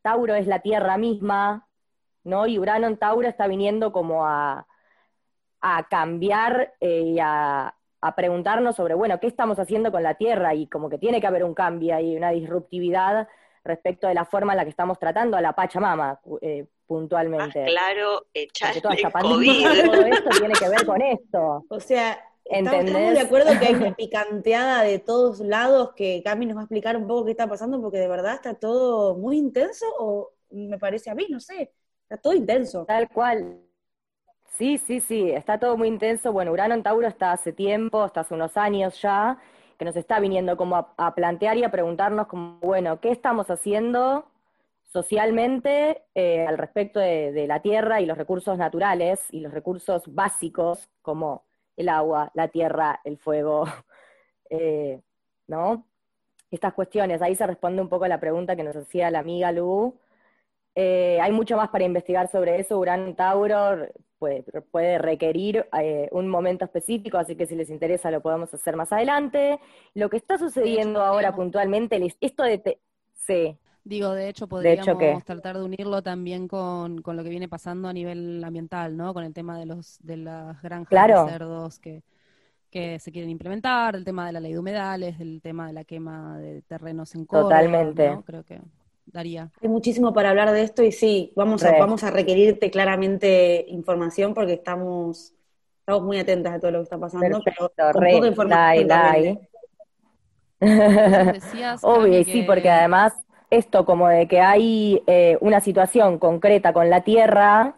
Tauro es la Tierra misma, ¿no? Y Urano en Tauro está viniendo como a, a cambiar eh, y a, a preguntarnos sobre, bueno, ¿qué estamos haciendo con la Tierra? Y como que tiene que haber un cambio y una disruptividad respecto de la forma en la que estamos tratando a la Pachamama eh, puntualmente. claro, Porque echarle toda esta el pandemia, COVID. todo esto tiene que ver con esto. O sea, estamos de acuerdo que hay una picanteada de todos lados que Cami nos va a explicar un poco qué está pasando, porque de verdad está todo muy intenso, o me parece a mí, no sé, está todo intenso. Tal cual. Sí, sí, sí, está todo muy intenso. Bueno, Urano en Tauro está hace tiempo, hasta hace unos años ya, que nos está viniendo como a, plantear y a preguntarnos como, bueno, ¿qué estamos haciendo socialmente eh, al respecto de, la tierra y los recursos naturales y los recursos básicos como el agua, la tierra, el fuego, eh, ¿no? Estas cuestiones, ahí se responde un poco a la pregunta que nos hacía la amiga Lu. Eh, hay mucho más para investigar sobre eso. Urano Tauro puede, puede requerir eh, un momento específico, así que si les interesa lo podemos hacer más adelante. Lo que está sucediendo ahora podríamos- puntualmente, esto de... te- sí, Digo, de hecho, De hecho, podríamos tratar de unirlo también con, con lo que viene pasando a nivel ambiental, ¿no? Con el tema de los de las granjas Claro. de cerdos que, que se quieren implementar, el tema de la ley de humedales, el tema de la quema de terrenos en Córdoba, Totalmente. ¿no? Creo que daría. Hay muchísimo para hablar de esto y sí, vamos a, vamos a requerirte claramente información porque estamos, estamos muy atentas a todo lo que está pasando, perfecto, pero con re, poca información dai, también. dai. Entonces decías, Obvio, y sí, que- porque además esto como de que hay eh, una situación concreta con la Tierra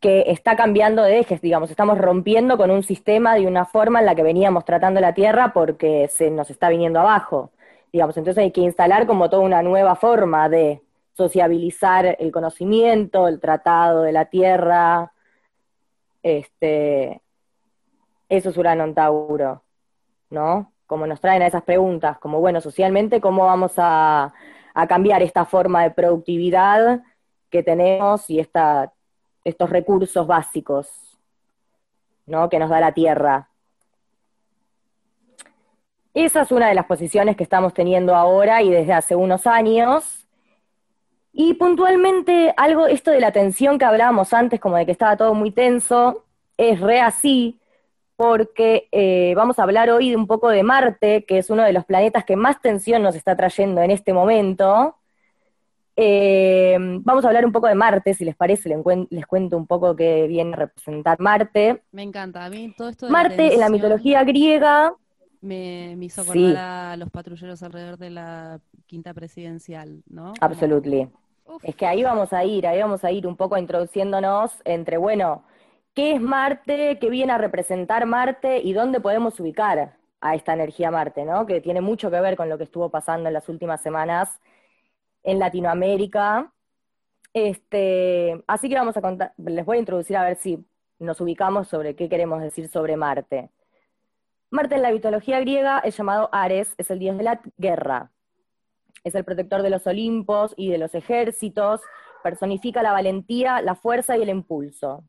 que está cambiando de ejes, digamos, estamos rompiendo con un sistema de una forma en la que veníamos tratando la Tierra porque se nos está viniendo abajo, digamos, entonces hay que instalar como toda una nueva forma de sociabilizar el conocimiento, el tratado de la Tierra, este, eso es Urano en Tauro, ¿no? Como nos traen a esas preguntas, como bueno, socialmente, ¿cómo vamos a, a cambiar esta forma de productividad que tenemos y esta, estos recursos básicos, ¿no? Que nos da la tierra. Esa es una de las posiciones que estamos teniendo ahora y desde hace unos años. Y puntualmente algo, esto de la tensión que hablábamos antes, como de que estaba todo muy tenso, es re así, porque eh, vamos a hablar hoy de un poco de Marte, que es uno de los planetas que más tensión nos está trayendo en este momento. Eh, vamos a hablar un poco de Marte, si les parece, les, cuen- les cuento un poco qué viene a representar Marte. Me encanta. A mí todo esto de la Marte en la mitología griega, me, me hizo Sí. acordar a los patrulleros alrededor de la quinta presidencial, ¿no? Absolutely. Es que ahí vamos a ir, ahí vamos a ir un poco introduciéndonos entre, bueno, ¿qué es Marte? ¿Qué viene a representar Marte? ¿Y dónde podemos ubicar a esta energía Marte, ¿no? Que tiene mucho que ver con lo que estuvo pasando en las últimas semanas en Latinoamérica. Este, así que vamos a contar, les voy a introducir a ver si nos ubicamos sobre qué queremos decir sobre Marte. Marte en la mitología griega es llamado Ares, es el dios de la guerra. Es el protector de los Olimpos y de los ejércitos, personifica la valentía, la fuerza y el impulso.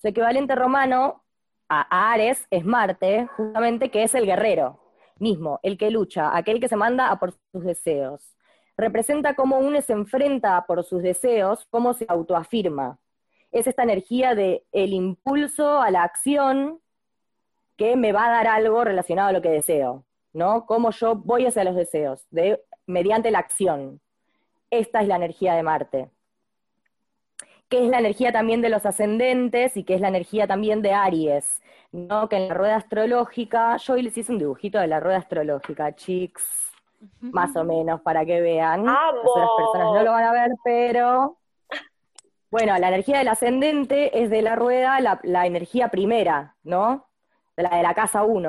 Su equivalente romano a Ares es Marte, justamente que es el guerrero mismo, el que lucha, aquel que se manda a por sus deseos. Representa cómo uno se enfrenta por sus deseos, cómo se autoafirma. Es esta energía de el impulso a la acción que me va a dar algo relacionado a lo que deseo, ¿no? Cómo yo voy hacia los deseos, de, mediante la acción. Esta es la energía de Marte que es la energía también de los ascendentes y que es la energía también de Aries, ¿no? Que en la rueda astrológica, yo hoy les hice un dibujito de la rueda astrológica, chicos, más o menos, para que vean. Las personas no lo van a ver, pero... Bueno, la energía del ascendente es de la rueda la, la energía primera, ¿no? De la de la casa 1,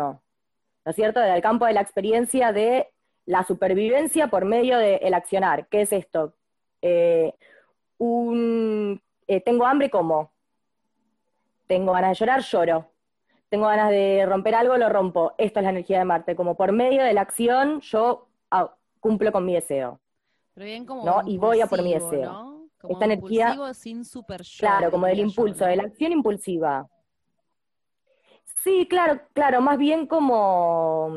¿no es cierto? Del campo de la experiencia de la supervivencia por medio del accionar. ¿Qué es esto? Eh, un, eh, tengo hambre, como. Tengo ganas de llorar, lloro. Tengo ganas de romper algo, lo rompo. Esto es la energía de Marte. Como por medio de la acción, yo ah, cumplo con mi deseo. Pero bien como ¿no? Y voy a por mi deseo. ¿no? Como Esta energía- impulsivo sin super yo, Claro, como del yo, impulso, ¿no? de la acción impulsiva. Sí, claro, claro, más bien como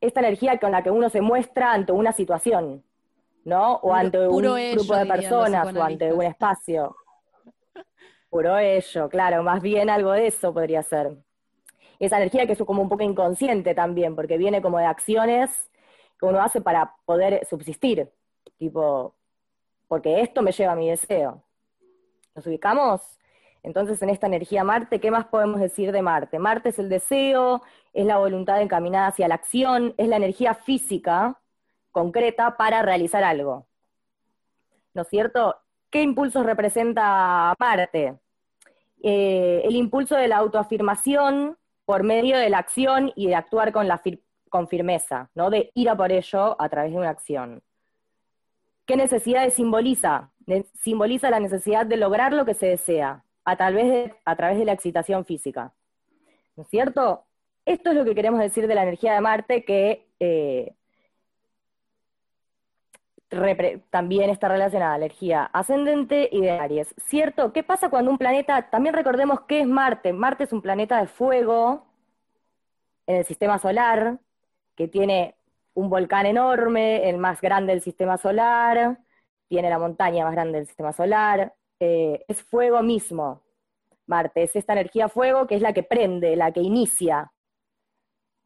esta energía con la que uno se muestra ante una situación, ¿no? O Puro- ante un ello, grupo de personas o ante un espacio. Puro ello, claro, más bien algo de eso podría ser. Esa energía que es como un poco inconsciente también, porque viene como de acciones que uno hace para poder subsistir, tipo, porque esto me lleva a mi deseo. ¿Nos ubicamos? Entonces, en esta energía Marte, ¿qué más podemos decir de Marte? Marte es el deseo, es la voluntad encaminada hacia la acción, es la energía física concreta para realizar algo. ¿No es cierto? ¿Qué impulsos representa Marte? Eh, el impulso de la autoafirmación por medio de la acción y de actuar con, firmeza, ¿no? De ir a por ello a través de una acción. ¿Qué necesidades simboliza? Simboliza la necesidad de lograr lo que se desea a través de, a través de la excitación física. ¿No es cierto? Esto es lo que queremos decir de la energía de Marte, que eh, también está relacionada a la energía ascendente y de Aries. ¿Cierto? ¿Qué pasa cuando un planeta, también recordemos qué es Marte? Marte es un planeta de fuego en el sistema solar, que tiene un volcán enorme, el más grande del sistema solar, tiene la montaña más grande del sistema solar, eh, es fuego mismo. Marte es esta energía fuego que es la que prende, la que inicia.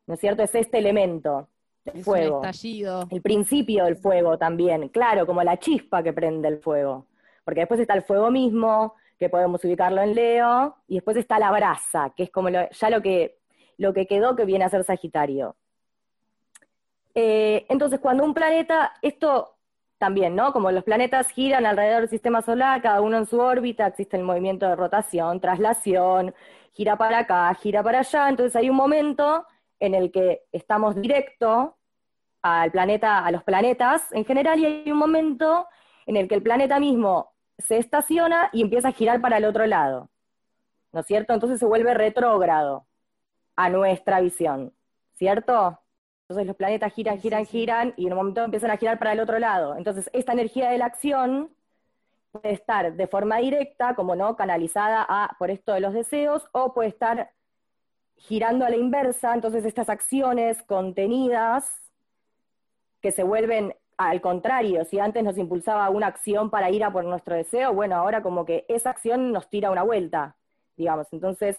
¿No es cierto? Es este elemento Es fuego. un estallido. El principio del fuego también, claro, como la chispa que prende el fuego. Porque después está el fuego mismo, que podemos ubicarlo en Leo, y después está la brasa, que es como lo- ya lo que, lo que quedó que viene a ser Sagitario. Eh, entonces, cuando un planeta, esto también, ¿no? Como los planetas giran alrededor del sistema solar, cada uno en su órbita, existe el movimiento de rotación, traslación, gira para acá, gira para allá, entonces hay un momento en el que estamos directo al planeta, a los planetas en general, y hay un momento en el que el planeta mismo se estaciona y empieza a girar para el otro lado. ¿No es cierto? Entonces se vuelve retrógrado a nuestra visión, ¿cierto? Entonces los planetas giran, giran, giran y en un momento empiezan a girar para el otro lado. Entonces esta energía de la acción puede estar de forma directa, como no, canalizada a, por esto de los deseos, o puede estar girando a la inversa, entonces estas acciones contenidas que se vuelven al contrario, si antes nos impulsaba una acción para ir a por nuestro deseo, bueno, ahora como que esa acción nos tira una vuelta, digamos, entonces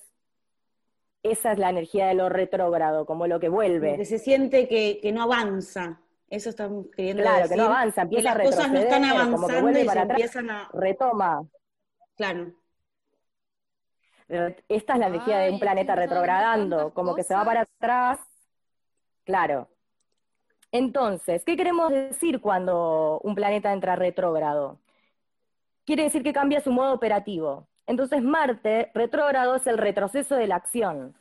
esa es la energía de lo retrógrado, como lo que vuelve. que se siente que, que no avanza. Eso estamos queriendo Claro, decir. que no avanza, empieza a las cosas no están retroceder, como que avanzando vuelve y se para atrás. empiezan a... Retoma. Claro. Esta es la energía de un planeta retrogradando, como que se va para atrás. Claro. Entonces, ¿qué queremos decir cuando un planeta entra retrógrado? Quiere decir que cambia su modo operativo. Entonces, Marte retrógrado es el retroceso de la acción.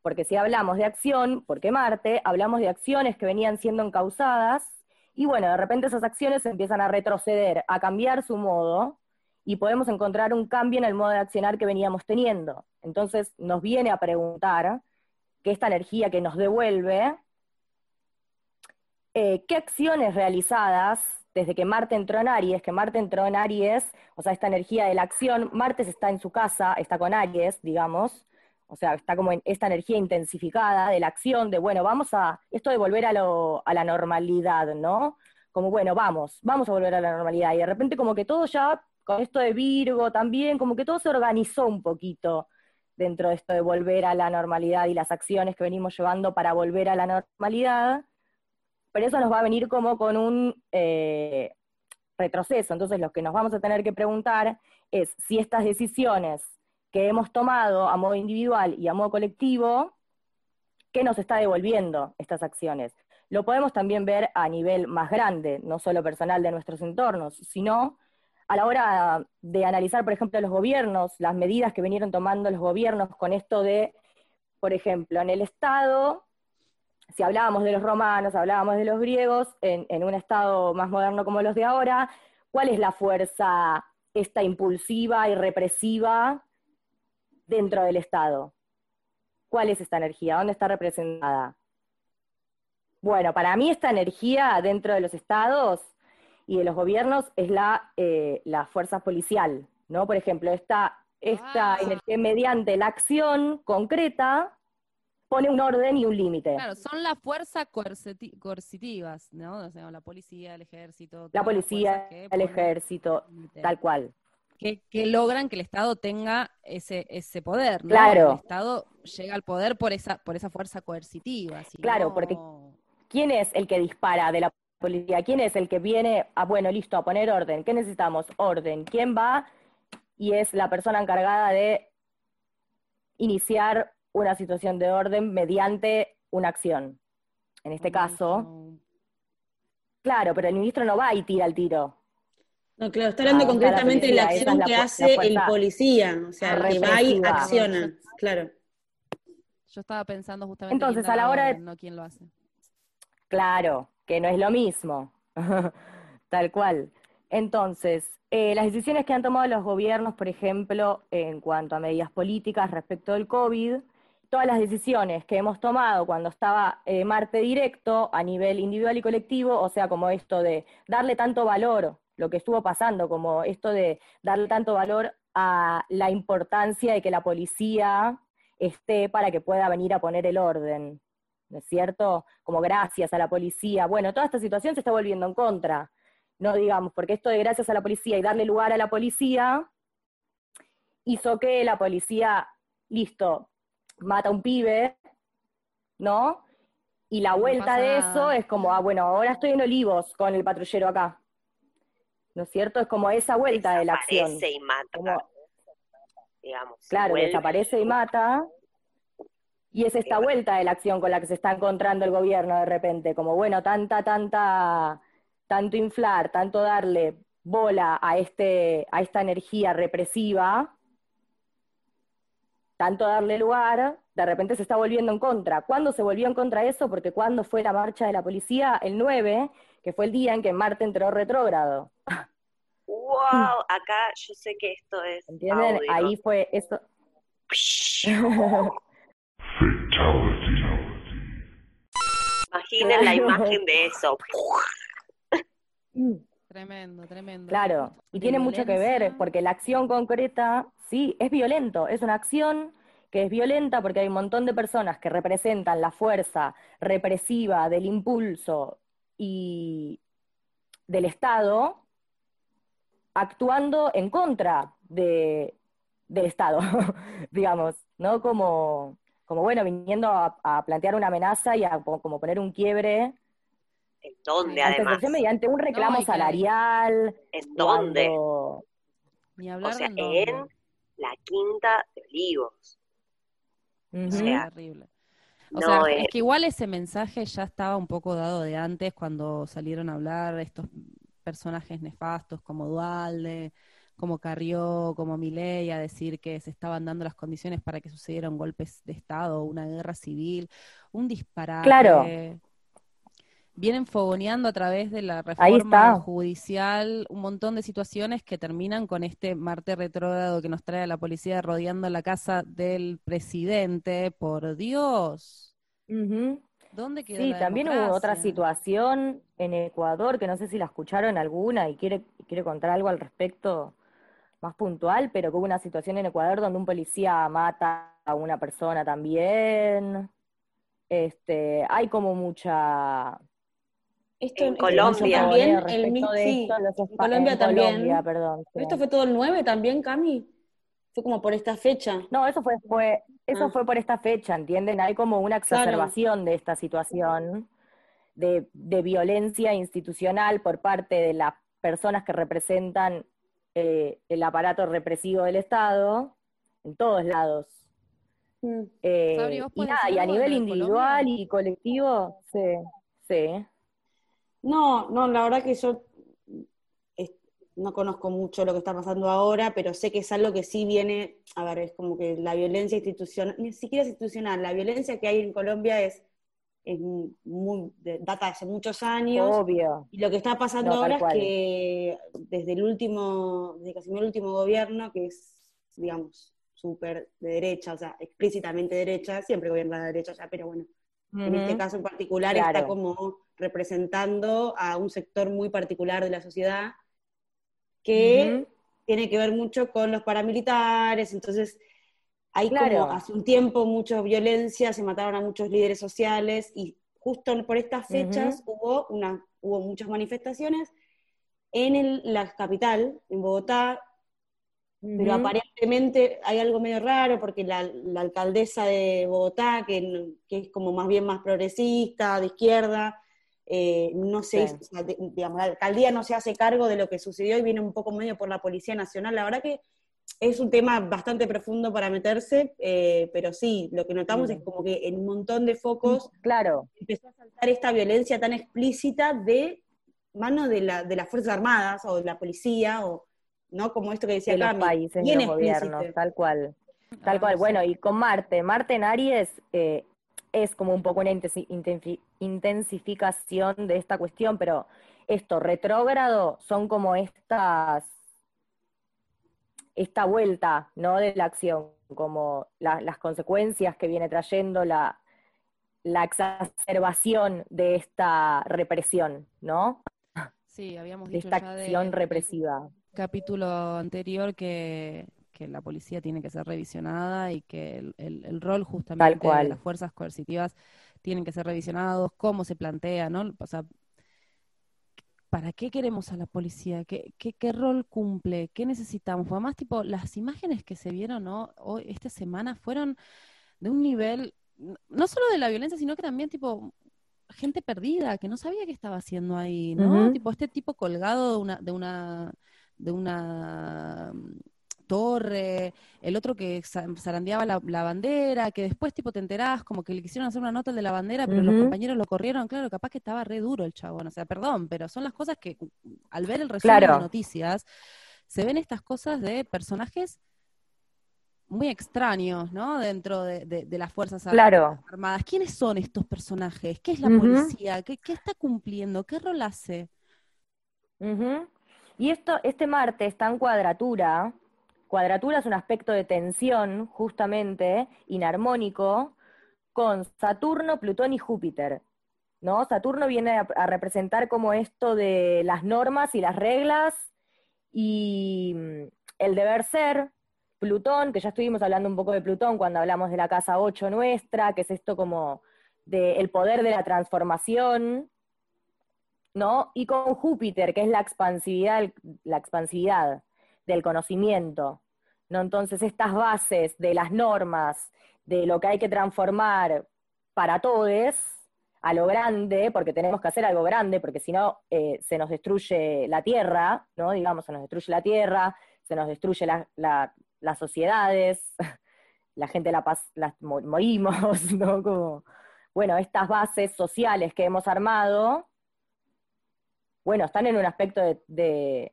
Porque si hablamos de acción, porque Marte, hablamos de acciones que venían siendo encausadas, y bueno, de repente esas acciones empiezan a retroceder, a cambiar su modo, y podemos encontrar un cambio en el modo de accionar que veníamos teniendo. Entonces nos viene a preguntar que esta energía que nos devuelve, eh, qué acciones realizadas desde que Marte entró en Aries, que Marte entró en Aries, o sea, esta energía de la acción, Marte está en su casa, está con Aries, digamos, o sea, está como en esta energía intensificada de la acción, de bueno, vamos a, esto de volver a, a la normalidad, ¿no? Como bueno, vamos, vamos a volver a la normalidad. Y de repente como que todo ya, con esto de Virgo también, como que todo se organizó un poquito dentro de esto de volver a la normalidad y las acciones que venimos llevando para volver a la normalidad, pero eso nos va a venir como con un eh, retroceso. Entonces lo que nos vamos a tener que preguntar es si estas decisiones que hemos tomado a modo individual y a modo colectivo, ¿qué nos está devolviendo estas acciones? Lo podemos también ver a nivel más grande, no solo personal de nuestros entornos, sino a la hora de analizar, por ejemplo, los gobiernos, las medidas que vinieron tomando los gobiernos con esto de, por ejemplo, en el Estado, si hablábamos de los romanos, hablábamos de los griegos, en, en un Estado más moderno como los de ahora, ¿cuál es la fuerza esta impulsiva y represiva dentro del Estado? ¿Cuál es esta energía? ¿Dónde está representada? Bueno, para mí esta energía dentro de los estados y de los gobiernos es la, eh, la fuerza policial, ¿no? Por ejemplo, esta, esta Ah. en el que mediante la acción concreta pone un orden y un límite. Claro, son las fuerzas coerciti- coercitivas, ¿no? O sea, la policía, el ejército. La policía, el ponen ejército, tal cual. que, que logran que el Estado tenga ese, ese poder, ¿no? Claro. El Estado llega al poder por esa, por esa fuerza coercitiva. si Claro, no- porque- ¿Quién es el que dispara de la policía? ¿Quién es el que viene a, bueno, listo, a poner orden? ¿Qué necesitamos? Orden. ¿Quién va? Y es la persona encargada de iniciar una situación de orden mediante una acción. En este caso, claro, pero el ministro no va y tira el tiro. No, claro, está hablando Ah, concretamente de la acción la que hace el policía, o sea, que va y acciona, claro. Yo estaba pensando justamente Entonces, quién a la hora de- no quién lo hace. Claro, que no es lo mismo. Tal cual. Entonces, eh, las decisiones que han tomado los gobiernos, por ejemplo, en cuanto a medidas políticas respecto del COVID, todas las decisiones que hemos tomado cuando estaba eh, Marte directo a nivel individual y colectivo, o sea, como esto de darle tanto valor, lo que estuvo pasando, como esto de darle tanto valor a la importancia de que la policía esté para que pueda venir a poner el orden. ¿no es cierto? Como gracias a la policía. Bueno, toda esta situación se está volviendo en contra, no digamos, porque esto de gracias a la policía y darle lugar a la policía hizo que la policía, listo, mata a un pibe, ¿no? Y la vuelta de nada. eso es como, ah, bueno, ahora estoy en Olivos con el patrullero acá. ¿No es cierto? Es como esa vuelta de la acción. Desaparece y mata, Como- digamos. Claro, vuelve. desaparece y mata. Y es esta vuelta de la acción con la que se está encontrando el gobierno de repente, como bueno, tanta, tanta, tanto inflar, tanto darle bola a este, a esta energía represiva, tanto darle lugar, de repente se está volviendo en contra. ¿Cuándo se volvió en contra eso? Porque cuando fue la marcha de la policía, el 9, que fue el día en que Marte entró retrógrado. ¡Wow! Acá yo sé que esto es. ¿Entienden? audio. Ahí fue eso. Imaginen la imagen de eso. Tremendo, tremendo. Claro, y tiene mucho que ver, porque la acción concreta, sí, es violento, es una acción que es violenta porque hay un montón de personas que representan la fuerza represiva del impulso y del Estado actuando en contra de, del Estado, digamos, ¿no? Como, como bueno, viniendo a, a plantear una amenaza y a como poner un quiebre ¿En dónde, a además? mediante un reclamo salarial, ¿En dónde? cuando- Ni hablar O sea, en la Quinta de Olivos. Ujú. No, sea, terrible. O no sea, es- es que igual ese mensaje ya estaba un poco dado de antes cuando salieron a hablar estos personajes nefastos como Dualde, como Carrió, como Milei, a decir que se estaban dando las condiciones para que sucedieran golpes de Estado, una guerra civil, un disparate. Claro. Vienen fogoneando a través de la reforma judicial un montón de situaciones que terminan con este Marte retrógrado que nos trae a la policía rodeando la casa del presidente. Por Dios. ¿dónde quedó Sí, la también hubo otra situación en Ecuador, que no sé si la escucharon alguna y quiere, quiere contar algo al respecto más puntual, pero que hubo una situación en Ecuador donde un policía mata a una persona también. Este, hay como mucha Esto En esto Colombia. también, el, sí, esto, los en Colombia en también. Colombia, perdón, sí. ¿Esto fue todo el 9 también, Cami? Fue como por esta fecha. No, eso fue, fue, eso Ah. fue por esta fecha, ¿entienden? Hay como una exacerbación de esta situación de, de violencia institucional por parte de las personas que representan eh, el aparato represivo del Estado, en todos lados. Mm. Eh, Sabri, ¿vos y nada, y a nivel individual Colombia? y colectivo, sí, sí. No, no, la verdad que yo no conozco mucho lo que está pasando ahora, pero sé que es algo que sí viene, a ver, es como que la violencia institucional, ni siquiera es institucional, la violencia que hay en Colombia es, es muy, de- data de hace muchos años, Obvio. y lo que está pasando No, ahora es que desde el último, desde asumió el último gobierno, que es, digamos, súper de derecha, o sea, explícitamente derecha, siempre gobierna la derecha ya, pero bueno, en este caso en particular Claro. está como representando a un sector muy particular de la sociedad que tiene que ver mucho con los paramilitares, entonces hay Claro. como hace un tiempo mucha violencia, se mataron a muchos líderes sociales y justo por estas fechas hubo, una, hubo muchas manifestaciones en el- la capital, en Bogotá, pero aparentemente hay algo medio raro porque la, la alcaldesa de Bogotá, que, es como más bien más progresista, de izquierda, eh, no sé, Sí. o sea, de- digamos, la alcaldía no se hace cargo de lo que sucedió y viene un poco medio por la Policía Nacional. La verdad que es un tema bastante profundo para meterse, eh, pero sí, lo que notamos es como que en un montón de focos Claro, empezó a saltar esta violencia tan explícita de mano de, la, de las Fuerzas Armadas o de la policía, o no como esto que decía de los Cami, países, los gobiernos, tal cual. Tal Ah, cual. sí. Bueno, y con Marte, Marte en Aries eh, es como un poco una intensi- intensi- intensificación de esta cuestión, pero esto, retrógrado, son como estas, esta vuelta, ¿no? De la acción, como la- las consecuencias que viene trayendo la, la exacerbación de esta represión, ¿no? Sí, habíamos De dicho esta ya acción represiva. Capítulo anterior que, que la policía tiene que ser revisionada y que el, el- el rol justamente de cual. las fuerzas coercitivas tienen que ser revisionados, cómo se plantea, ¿no? O sea, ¿para qué queremos a la policía? ¿Qué, qué, qué rol cumple? ¿Qué necesitamos? Porque además, tipo, las imágenes que se vieron ¿no? hoy, esta semana fueron de un nivel, no solo de la violencia, sino que también, tipo, gente perdida, que no sabía qué estaba haciendo ahí, ¿no? Ujú. Tipo, este tipo colgado de una, de una, de una mm, torre, el otro que za- zarandeaba la, la bandera, que después, tipo, te enterás como que le quisieron hacer una nota al de la bandera, pero los compañeros lo corrieron, claro, capaz que estaba re duro el chabón, o sea, perdón, pero son las cosas que al ver el resumen Claro. de noticias, se ven estas cosas de personajes muy extraños, ¿no? Dentro de, de- de las Fuerzas Ar- Claro. Armadas. ¿Quiénes son estos personajes? ¿Qué es la policía? ¿Qué, qué está cumpliendo? ¿Qué rol hace? Y esto, este Marte está en cuadratura. Cuadratura es un aspecto de tensión, justamente, inarmónico, con Saturno, Plutón y Júpiter. ¿No? Saturno viene a, representar como esto de las normas y las reglas y mm, el deber ser. Plutón, que ya estuvimos hablando un poco de Plutón cuando hablamos de la casa 8 nuestra, que es esto como del poder de la transformación, ¿no? Y con Júpiter, que es la expansividad, la expansividad del conocimiento, ¿no? Entonces, estas bases de las normas, de lo que hay que transformar para todos, a lo grande, porque tenemos que hacer algo grande, porque si no, eh, se nos destruye la tierra, ¿no? Digamos, se nos destruye la tierra, se nos destruye la- la- las sociedades, la gente la pas- las mo- morimos, ¿no? Como, bueno, estas bases sociales que hemos armado, bueno, están en un aspecto de,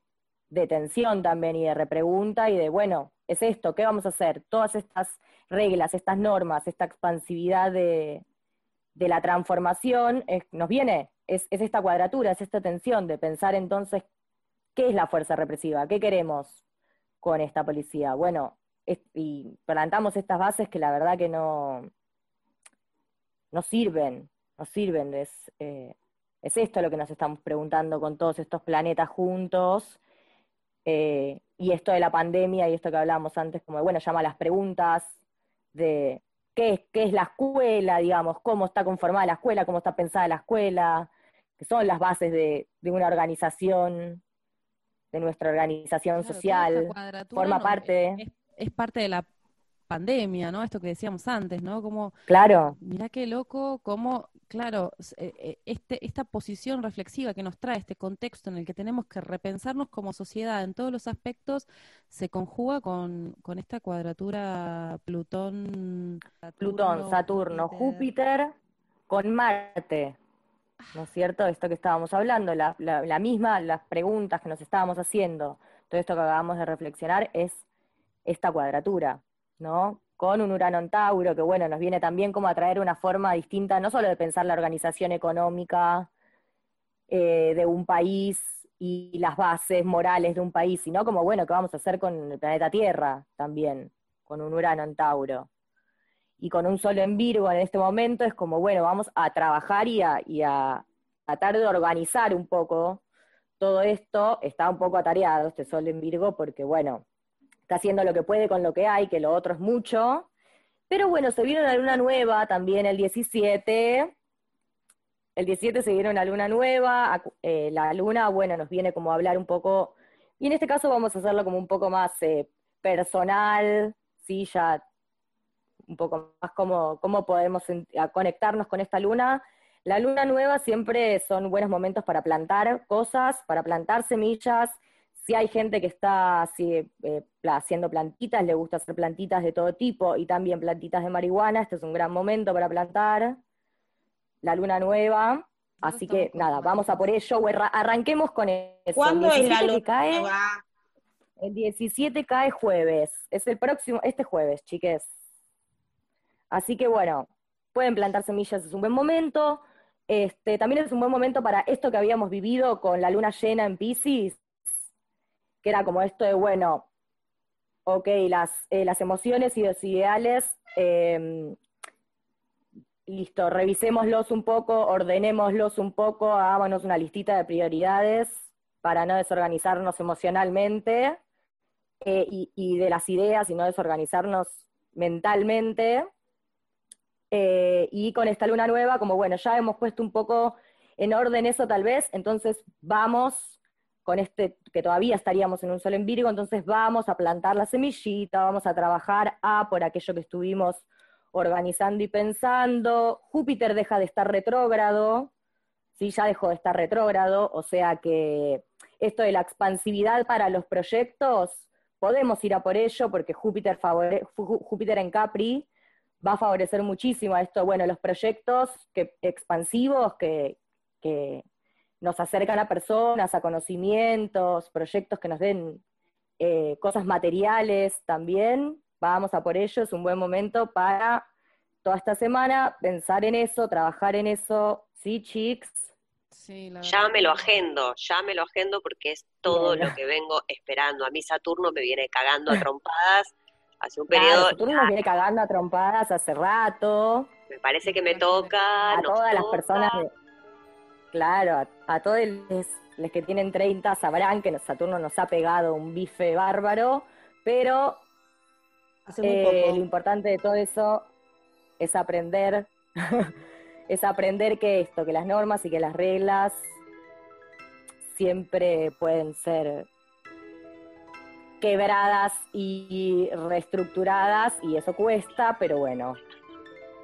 tensión también y de repregunta y de, bueno, es esto, ¿qué vamos a hacer? Todas estas reglas, estas normas, esta expansividad de, la transformación, nos viene, es, es esta cuadratura, es esta tensión de pensar entonces, ¿qué es la fuerza represiva? ¿Qué queremos con esta policía? Bueno, y plantamos estas bases que la verdad que no, no sirven, no sirven, es, eh, es esto lo que nos estamos preguntando con todos estos planetas juntos, eh, y esto de la pandemia y esto que hablábamos antes, como de, bueno, llama a las preguntas de qué es, qué es la escuela, digamos, cómo está conformada la escuela, cómo está pensada la escuela, que son las bases de, de una organización, de nuestra organización Claro, social, forma no- parte, Es, es parte de la pandemia, ¿no? Esto que decíamos antes, ¿no? Como claro, Mirá qué loco, cómo, claro, eh, eh, este, esta posición reflexiva que nos trae este contexto en el que tenemos que repensarnos como sociedad en todos los aspectos, se conjuga con, con esta cuadratura Plutón, Plutón, Saturno, Júpiter, con Marte, ¿no es cierto? Esto que estábamos hablando, la, la- la misma, las preguntas que nos estábamos haciendo, todo esto que acabamos de reflexionar es esta cuadratura, ¿no? Con un Urano en Tauro, que bueno, nos viene también como a traer una forma distinta, no solo de pensar la organización económica eh, de un país y las bases morales de un país, sino como, bueno, qué vamos a hacer con el planeta Tierra también, con un Urano en Tauro. y con un sol en Virgo en este momento es como, bueno, vamos a trabajar y a, y a tratar de organizar un poco todo esto. Está un poco atareado este sol en Virgo porque, bueno, está haciendo lo que puede con lo que hay, que lo otro es mucho. Pero bueno, se viene una luna nueva también el 17. El 17 se viene una luna nueva. eh, la luna, bueno, nos viene como a hablar un poco, y en este caso vamos a hacerlo como un poco más eh, personal, ¿sí? Ya un poco más cómo, cómo podemos conectarnos con esta luna. La luna nueva siempre son buenos momentos para plantar cosas, para plantar semillas. Si hay gente que está así, eh, haciendo plantitas, le gusta hacer plantitas de todo tipo y también plantitas de marihuana, este es un gran momento para plantar. La luna nueva. Así que nada, vamos a por ello. Arranquemos con eso. ¿Cuándo es la 17 que luna cae? nueva? El 17 cae jueves. Es el próximo, este jueves, chiques. Así que bueno, pueden plantar semillas, es un buen momento. Este, también es un buen momento para esto que habíamos vivido con la luna llena en Pisces, que era como esto de, bueno, ok, las, eh, emociones y los ideales, eh, listo, revisémoslos un poco, ordenémoslos un poco, hagámonos una listita de prioridades para no desorganizarnos emocionalmente eh, y, y de las ideas y no desorganizarnos mentalmente. Eh, y con esta luna nueva, como bueno, ya hemos puesto un poco en orden eso tal vez, entonces vamos con este, que todavía estaríamos en un sol en Virgo, entonces vamos a plantar la semillita, vamos a trabajar a por aquello que estuvimos organizando y pensando. Júpiter deja de estar retrógrado, sí, ya dejó de estar retrógrado, o sea que esto de la expansividad para los proyectos, podemos ir a por ello porque Júpiter, favore- Jú- Júpiter en Capri va a favorecer muchísimo a esto, bueno, los proyectos que, expansivos que, que nos acercan a personas, a conocimientos, proyectos que nos den eh, cosas materiales también, vamos a por ello, es un buen momento para toda esta semana pensar en eso, trabajar en eso, ¿sí, chicos? Sí, la Ya me lo agendo, ya me lo agendo porque es todo Bien. lo que vengo esperando. A mí Saturno me viene cagando a trompadas hace un Claro, periodo. Saturno nos viene cagando a trompadas hace rato, Me parece que me toca. a todas las personas, de- claro, a, a todos los, que tienen 30 sabrán que Saturno nos ha pegado un bife bárbaro, pero eh, lo importante de todo eso es aprender, es aprender que esto, que las normas y que las reglas siempre pueden ser quebradas y reestructuradas y eso cuesta, pero bueno,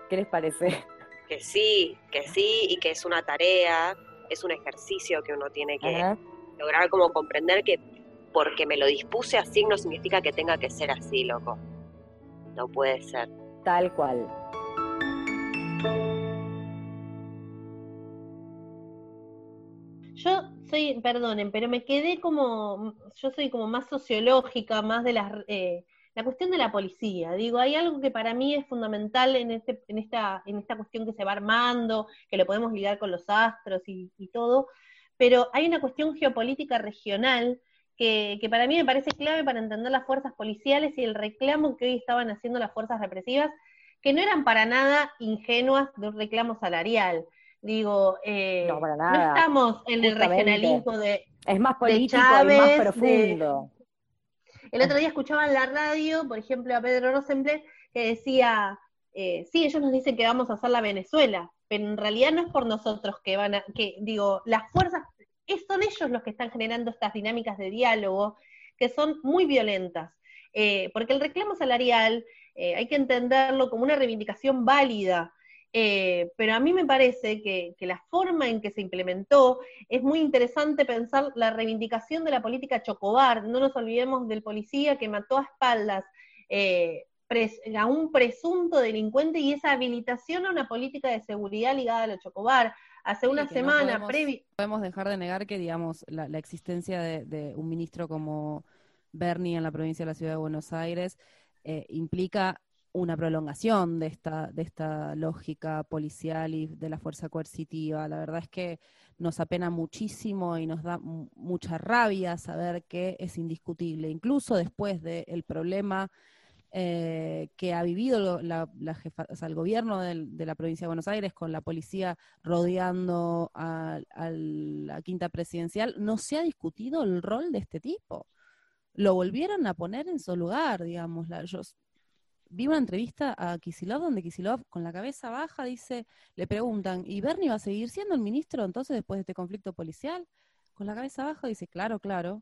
¿qué les parece? Que sí, que sí, y que es una tarea, es un ejercicio que uno tiene que Ajá. lograr como comprender que porque me lo dispuse así no significa que tenga que ser así, loco. No puede ser. Tal cual. Yo soy, perdonen, pero me quedé como, yo soy como más sociológica, más de las, eh, la cuestión de la policía. Digo, hay algo que para mí es fundamental en, este, en, esta, en esta cuestión que se va armando, que lo podemos ligar con los astros y, y todo, pero hay una cuestión geopolítica regional que, que para mí me parece clave para entender las fuerzas policiales y el reclamo que hoy estaban haciendo las fuerzas represivas, que no eran para nada ingenuas de un reclamo salarial. Digo, eh, No, para no nada. estamos en el regionalismo de... Es más De político y Chávez, más de- profundo. El otro día escuchaba en la radio, por ejemplo, a Pedro Rosenblatt, que decía, eh, sí, ellos nos dicen que vamos a hacer la Venezuela, pero en realidad no es por nosotros que van a, que digo, las fuerzas, son ellos los que están generando estas dinámicas de diálogo que son muy violentas. Eh, porque el reclamo salarial eh, hay que entenderlo como una reivindicación válida, eh, pero a mí me parece que, que la forma en que se implementó es muy interesante pensar la reivindicación de la política chocobar. No nos olvidemos del policía que mató a espaldas eh, pres- a un presunto delincuente y esa habilitación a una política de seguridad ligada a la chocobar. Hace una no semana podemos- previa. podemos dejar de negar que, digamos, la, la existencia de, de un ministro como Bernie en la provincia de la Ciudad de Buenos Aires eh, implica una prolongación de esta, de esta lógica policial y de la fuerza coercitiva. La verdad es que nos apena muchísimo y nos da mu- mucha rabia saber que es indiscutible, incluso después del problema eh, que ha vivido la, el gobierno de la provincia de Buenos Aires con la policía rodeando a, a la quinta presidencial, no se ha discutido el rol de este tipo. Lo volvieron a poner en su lugar, digamos. La, yo vi una entrevista a Kisilov donde Kisilov con la cabeza baja dice, le preguntan, ¿y Bernie va a seguir siendo el ministro entonces después de este conflicto policial? Con la cabeza baja dice, claro, claro.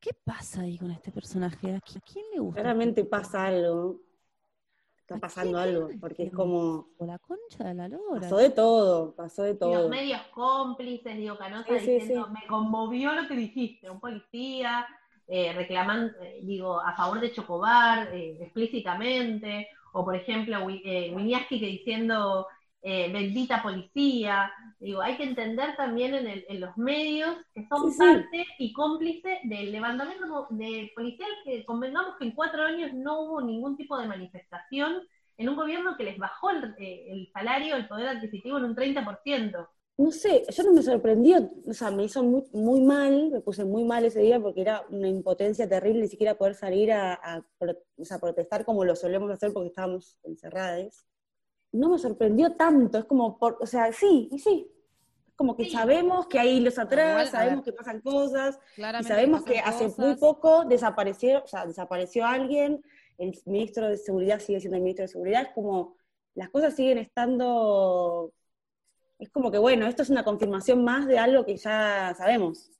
¿Qué pasa ahí con este personaje? ¿A qui- a quién le gusta? Claramente pasa algo. Está ¿A pasando quién algo, porque es como. O la concha de la lora. Pasó de todo, pasó de Y los todo. medios cómplices, digo, Canosa Sí, sí, diciendo, sí. me conmovió lo que dijiste, un policía eh, reclamando, eh, digo, a favor de Chocobar eh, explícitamente, o por ejemplo, eh, Winiarski que diciendo, eh, bendita policía, digo, hay que entender también en, el- en los medios que son Sí, sí. parte y cómplice del levantamiento de policial que convengamos que en cuatro años no hubo ningún tipo de manifestación en un gobierno que les bajó el, eh, el salario, el poder adquisitivo en un 30%. No sé, yo no me sorprendió, o sea, me hizo muy, muy mal, me puse muy mal ese día porque era una impotencia terrible ni siquiera poder salir a, a o sea, protestar como lo solemos hacer porque estábamos encerradas. No me sorprendió tanto, es como, por, o sea, sí, y sí. Es como que Sí. sabemos que hay hilos atrás, igual, a sabemos que pasan cosas, y sabemos que hace cosas. muy poco desapareció, o sea, desapareció alguien, el ministro de Seguridad sigue siendo el ministro de Seguridad, es como, las cosas siguen estando, es como que bueno, esto es una confirmación más de algo que ya sabemos,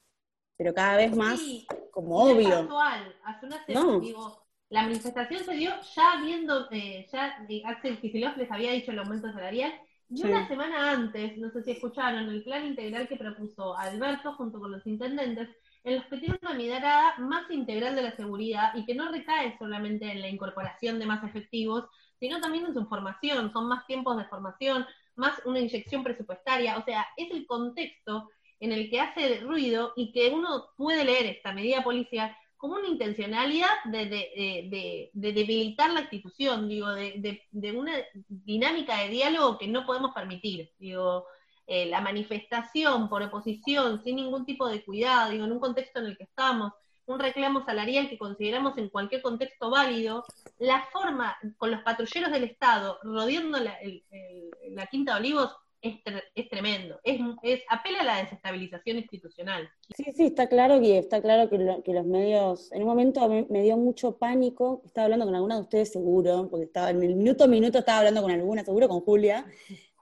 pero cada vez más Sí, como obvio. casual. Hace una semana, No. digo, la manifestación se dio ya viendo, eh, ya eh, Axel Kicillof les había dicho el aumento salarial, y Sí. una semana antes, no sé si escucharon, el plan integral que propuso Alberto junto con los intendentes, en los que tiene una mirada más integral de la seguridad y que no recae solamente en la incorporación de más efectivos, sino también en su formación, son más tiempos de formación, más una inyección presupuestaria, o sea, es el contexto en el que hace ruido y que uno puede leer esta medida policial como una intencionalidad de, de, de- de- de debilitar la institución, digo, de una dinámica de diálogo que no podemos permitir, digo, eh, la manifestación por oposición sin ningún tipo de cuidado, digo, en un contexto en el que estamos, un reclamo salarial que consideramos en cualquier contexto válido, la forma con los patrulleros del Estado rodeando la, el- el- la Quinta de Olivos es, tre- es tremendo, es, es- apela a la desestabilización institucional. Sí, sí, está claro que está claro que, lo- que los medios, en un momento me, me dio mucho pánico, estaba hablando con alguna de ustedes seguro, porque estaba en el minuto a minuto estaba hablando con alguna, seguro con Julia,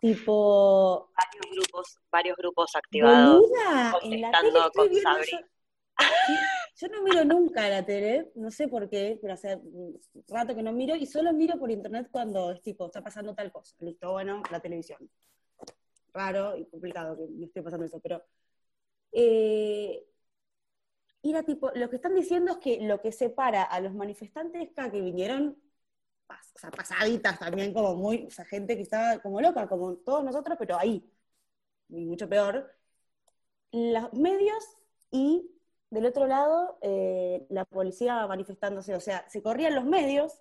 tipo, Varios grupos, varios grupos activados. boluda, en la tele estoy con viendo Sabri. yo, Sí, yo no miro nunca la tele, no sé por qué, pero hace rato que no miro, y solo miro por internet cuando es tipo, está pasando tal cosa, listo, bueno, la televisión. Raro y complicado que me esté pasando eso, pero eh, era tipo, lo que están diciendo es que lo que separa a los manifestantes acá que vinieron, pas- o sea, pasaditas también, como muy, o sea, gente que estaba como loca, como todos nosotros, pero ahí, y mucho peor, los medios y del otro lado eh, la policía manifestándose, o sea, se corrían los medios,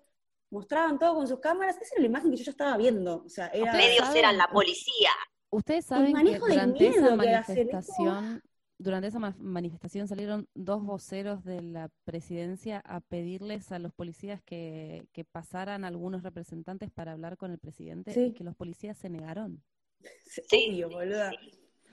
mostraban todo con sus cámaras, esa era la imagen que yo ya estaba viendo, o sea, era... Los medios ¿saben? eran la policía. Ustedes saben que durante esa manifestación, durante esa ma- manifestación salieron dos voceros de la presidencia a pedirles a los policías que, que pasaran algunos representantes para hablar con el presidente Sí. y que los policías se negaron. Sí, Obvio, boluda.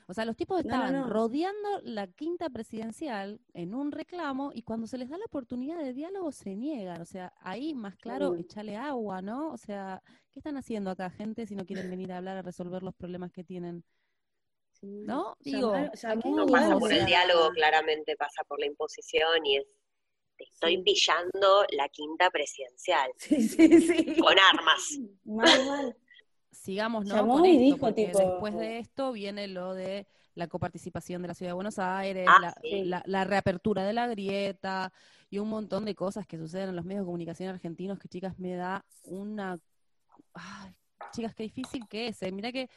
O sea, los tipos No, no, estaban no. rodeando la quinta presidencial en un reclamo y cuando se les da la oportunidad de diálogo se niegan. O sea, ahí más claro, echarle agua, ¿no? O sea, ¿qué están haciendo acá, gente, si no quieren venir a hablar a resolver los problemas que tienen? ¿No? Digo, Llamar- ¿a llamó qué No pasa por el diálogo, claramente pasa por la imposición y es, te estoy pillando la quinta presidencial, Sí, sí, sí. con armas. Mal, mal. Sigamos ¿no? Llamó con y esto, dijo, porque tipo- después de esto viene lo de la coparticipación de la Ciudad de Buenos Aires, Ah, la, sí. la- la reapertura de la grieta y un montón de cosas que suceden en los medios de comunicación argentinos que, chicas, me da una... Ay, chicas, qué difícil que es. eh. Mirá que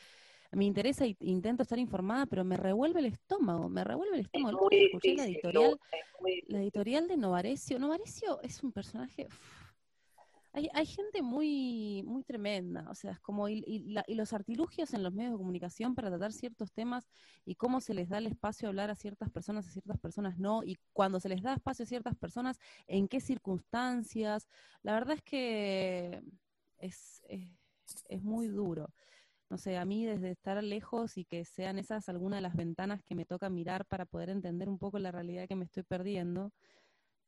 me interesa e intento estar informada, pero me revuelve el estómago, me revuelve el Es estómago. Escuché la editorial Lu, es muy la editorial de Novarecio. Novarecio es un personaje. Hay, hay gente muy, muy tremenda, o sea, es como, y, los artilugios en los medios de comunicación para tratar ciertos temas y cómo se les da el espacio a hablar a ciertas personas, a ciertas personas no, y cuando se les da espacio a ciertas personas, en qué circunstancias. La verdad es que es, es, es muy duro. No sé, a mí desde estar lejos y que sean esas algunas de las ventanas que me toca mirar para poder entender un poco la realidad que me estoy perdiendo,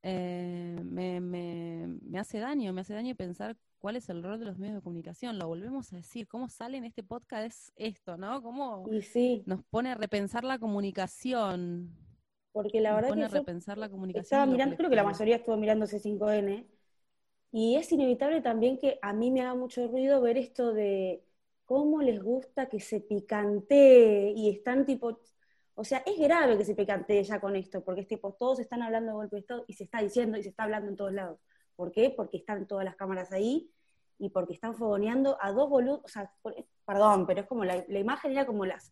eh, me, me, me hace daño, me hace daño pensar cuál es el rol de los medios de comunicación. Lo volvemos a decir, cómo sale en este podcast es esto, ¿no? Cómo Y sí, nos pone a repensar la comunicación. porque la nos verdad pone que a repensar la comunicación. estaba mirando, creo que la mayoría estuvo mirando C5N, y es inevitable también que a mí me haga mucho ruido ver esto de cómo les gusta que se picantee y están tipo, o sea, es grave que se picantee ya con esto, porque es tipo, todos están hablando de golpe de Estado y se está diciendo y se está hablando en todos lados. ¿Por qué? Porque están todas las cámaras ahí y porque están fogoneando a dos boludos, o sea, perdón, pero es como la, la imagen era como las,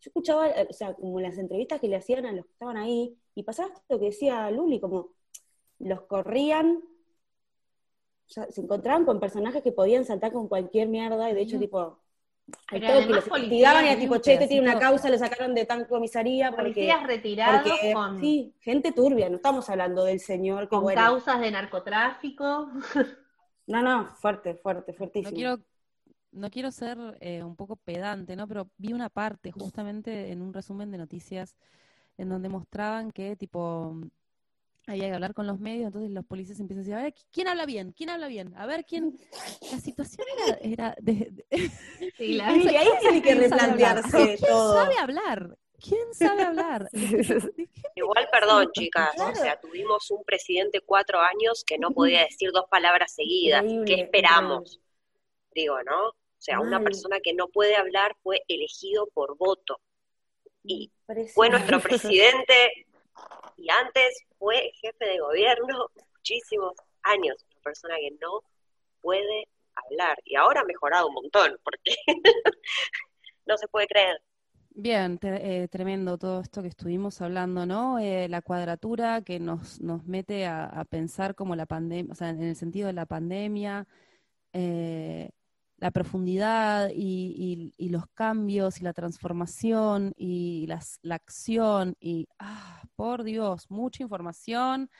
yo escuchaba, eh, o sea, como las entrevistas que le hacían a los que estaban ahí, y pasaba esto que decía Luli, como los corrían, o sea, se encontraban con personajes que podían saltar con cualquier mierda, y de hecho, tipo, al Pero toque los investigaban y y tipo, che, este tiene una causa, lo sacaron de tal comisaría, porque, Policías retirados porque con, sí, gente turbia, no estamos hablando del señor que con bueno. causas de narcotráfico. No, no, fuerte, fuerte, fuertísimo. No quiero, no quiero ser eh, un poco pedante, ¿no? Pero vi una parte justamente en un resumen de noticias en donde mostraban que tipo había que hablar con los medios, entonces los policías empiezan a decir, a ver, ¿quién habla bien? ¿Quién habla bien? A ver, ¿quién? La situación era, era de, de- Sí, la Y ahí tiene que ¿quién replantearse ¿Quién todo. sabe hablar? ¿Quién sabe hablar? Igual, perdón, Claro. chicas, o sea, tuvimos un presidente cuatro años que no podía decir dos palabras seguidas. Increíble, ¿Qué esperamos? Digo, ¿no? O sea, una persona que no puede hablar fue elegido por voto. Y fue nuestro presidente y antes fue jefe de gobierno muchísimos años. Una persona que no puede hablar. Y ahora ha mejorado un montón, porque no se puede creer. Bien, eh, tremendo todo esto que estuvimos hablando, ¿no? Eh, la cuadratura que nos, nos mete a, a pensar como la pandemia, o sea, en el sentido de la pandemia, eh, la profundidad y, los cambios y la transformación y las, la acción y, ah, por Dios, mucha información,